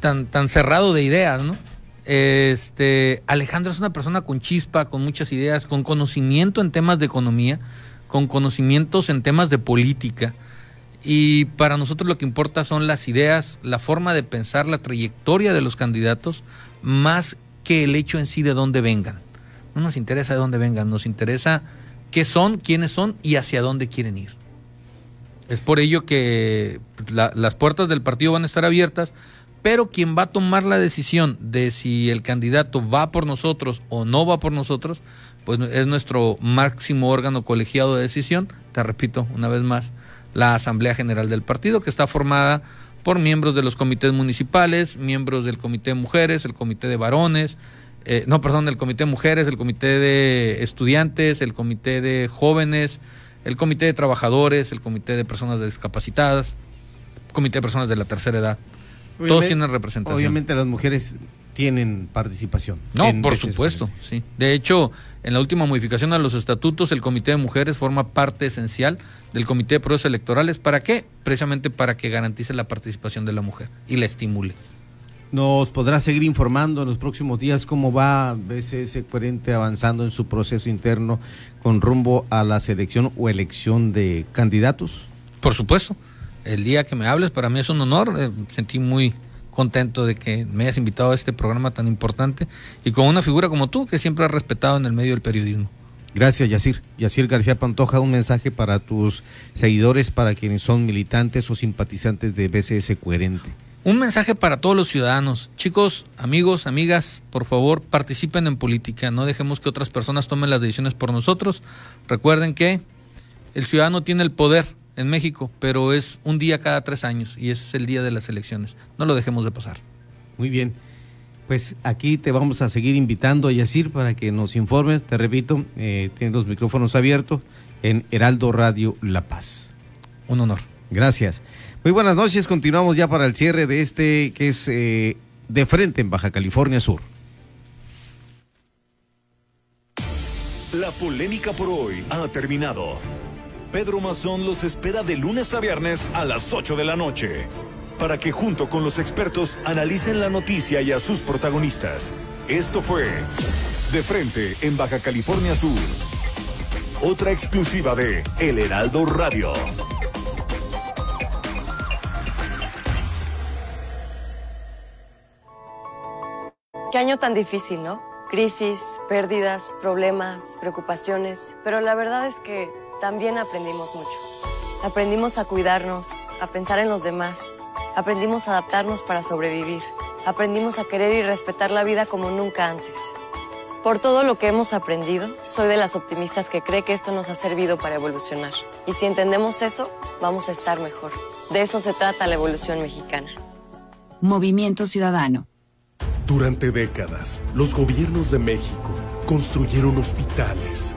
tan, tan cerrado de ideas, ¿no? Este, Alejandro es una persona con chispa, con muchas ideas, con conocimiento en temas de economía, con conocimientos en temas de política. Y para nosotros lo que importa son las ideas, la forma de pensar, la trayectoria de los candidatos, más que el hecho en sí de dónde vengan. No nos interesa de dónde vengan, nos interesa qué son, quiénes son y hacia dónde quieren ir. Es por ello que la- las puertas del partido van a estar abiertas, pero quien va a tomar la decisión de si el candidato va por nosotros o no va por nosotros, pues es nuestro máximo órgano colegiado de decisión, te repito una vez más, la Asamblea General del Partido, que está formada por miembros de los comités municipales, miembros del Comité de Mujeres, el Comité de Varones, eh, no, perdón, el Comité de Mujeres, el Comité de Estudiantes, el Comité de Jóvenes, el Comité de Trabajadores, el Comité de Personas Discapacitadas, Comité de Personas de la Tercera Edad. Todos tienen representación.
Obviamente las mujeres tienen participación.
No, por supuesto, sí. De hecho, en la última modificación a los estatutos, el Comité de Mujeres forma parte esencial del Comité de Procesos Electorales. ¿Para qué? Precisamente para que garantice la participación de la mujer y la estimule.
¿Nos podrá seguir informando en los próximos días cómo va BCS Coherente avanzando en su proceso interno con rumbo a la selección o elección de candidatos?
Por supuesto. El día que me hables, para mí es un honor. eh, sentí muy contento de que me hayas invitado a este programa tan importante y con una figura como tú que siempre has respetado en el medio del periodismo.
Gracias, Yacir. Yacir García Pantoja, un mensaje para tus seguidores, para quienes son militantes o simpatizantes de BCS Coherente.
Un mensaje para todos los ciudadanos. Chicos, amigos, amigas, por favor, participen en política. No dejemos que otras personas tomen las decisiones por nosotros. Recuerden que el ciudadano tiene el poder en México, pero es un día cada tres años y ese es el día de las elecciones. No lo dejemos de pasar.
Muy bien. Pues aquí te vamos a seguir invitando, Yacir, para que nos informes. Te repito, eh, tienes los micrófonos abiertos en Heraldo Radio La Paz.
Un honor.
Gracias. Muy buenas noches. Continuamos ya para el cierre de este que es eh, de frente en Baja California Sur.
La polémica por hoy ha terminado. Pedro Mazón los espera de lunes a viernes a las 8 de la noche para que junto con los expertos analicen la noticia y a sus protagonistas. Esto fue De Frente en Baja California Sur. Otra exclusiva de El Heraldo Radio.
Qué año tan difícil, ¿no? Crisis, pérdidas, problemas, preocupaciones, pero la verdad es que también aprendimos mucho. Aprendimos a cuidarnos, a pensar en los demás. Aprendimos a adaptarnos para sobrevivir. Aprendimos a querer y respetar la vida como nunca antes. Por todo lo que hemos aprendido, soy de las optimistas que cree que esto nos ha servido para evolucionar. Y si entendemos eso, vamos a estar mejor. De eso se trata la evolución mexicana.
Movimiento Ciudadano.
Durante décadas, los gobiernos de México construyeron hospitales,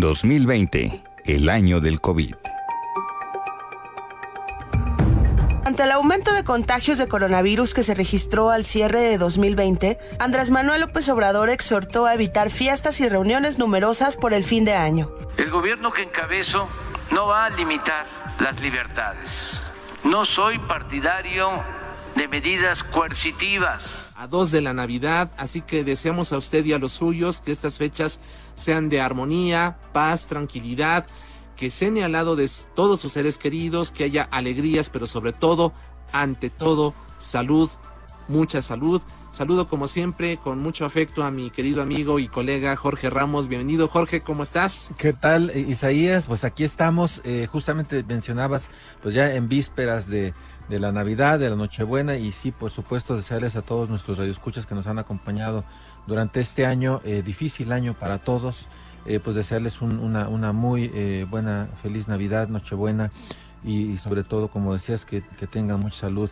2020, el año del COVID.
Ante el aumento de contagios de coronavirus que se registró al cierre de 2020, Andrés Manuel López Obrador exhortó a evitar fiestas y reuniones numerosas por el fin de año.
El gobierno que encabezo no va a limitar las libertades. No soy partidario de medidas coercitivas.
A dos de la Navidad, así que deseamos a usted y a los suyos que estas fechas sean de armonía, paz, tranquilidad, que cene al lado de todos sus seres queridos, que haya alegrías, pero sobre todo, ante todo, salud, mucha salud. Saludo como siempre con mucho afecto a mi querido amigo y colega Jorge Ramos. Bienvenido Jorge, ¿cómo estás?
¿Qué tal Isaías? Pues aquí estamos, eh, justamente mencionabas, pues ya en vísperas de, de la Navidad, de la Nochebuena y sí, por supuesto, desearles a todos nuestros radioescuchas que nos han acompañado durante este año, eh, difícil año para todos, eh, pues desearles una, una, muy eh, buena, feliz Navidad, Nochebuena y, y, sobre todo, como decías, que, que tengan mucha salud.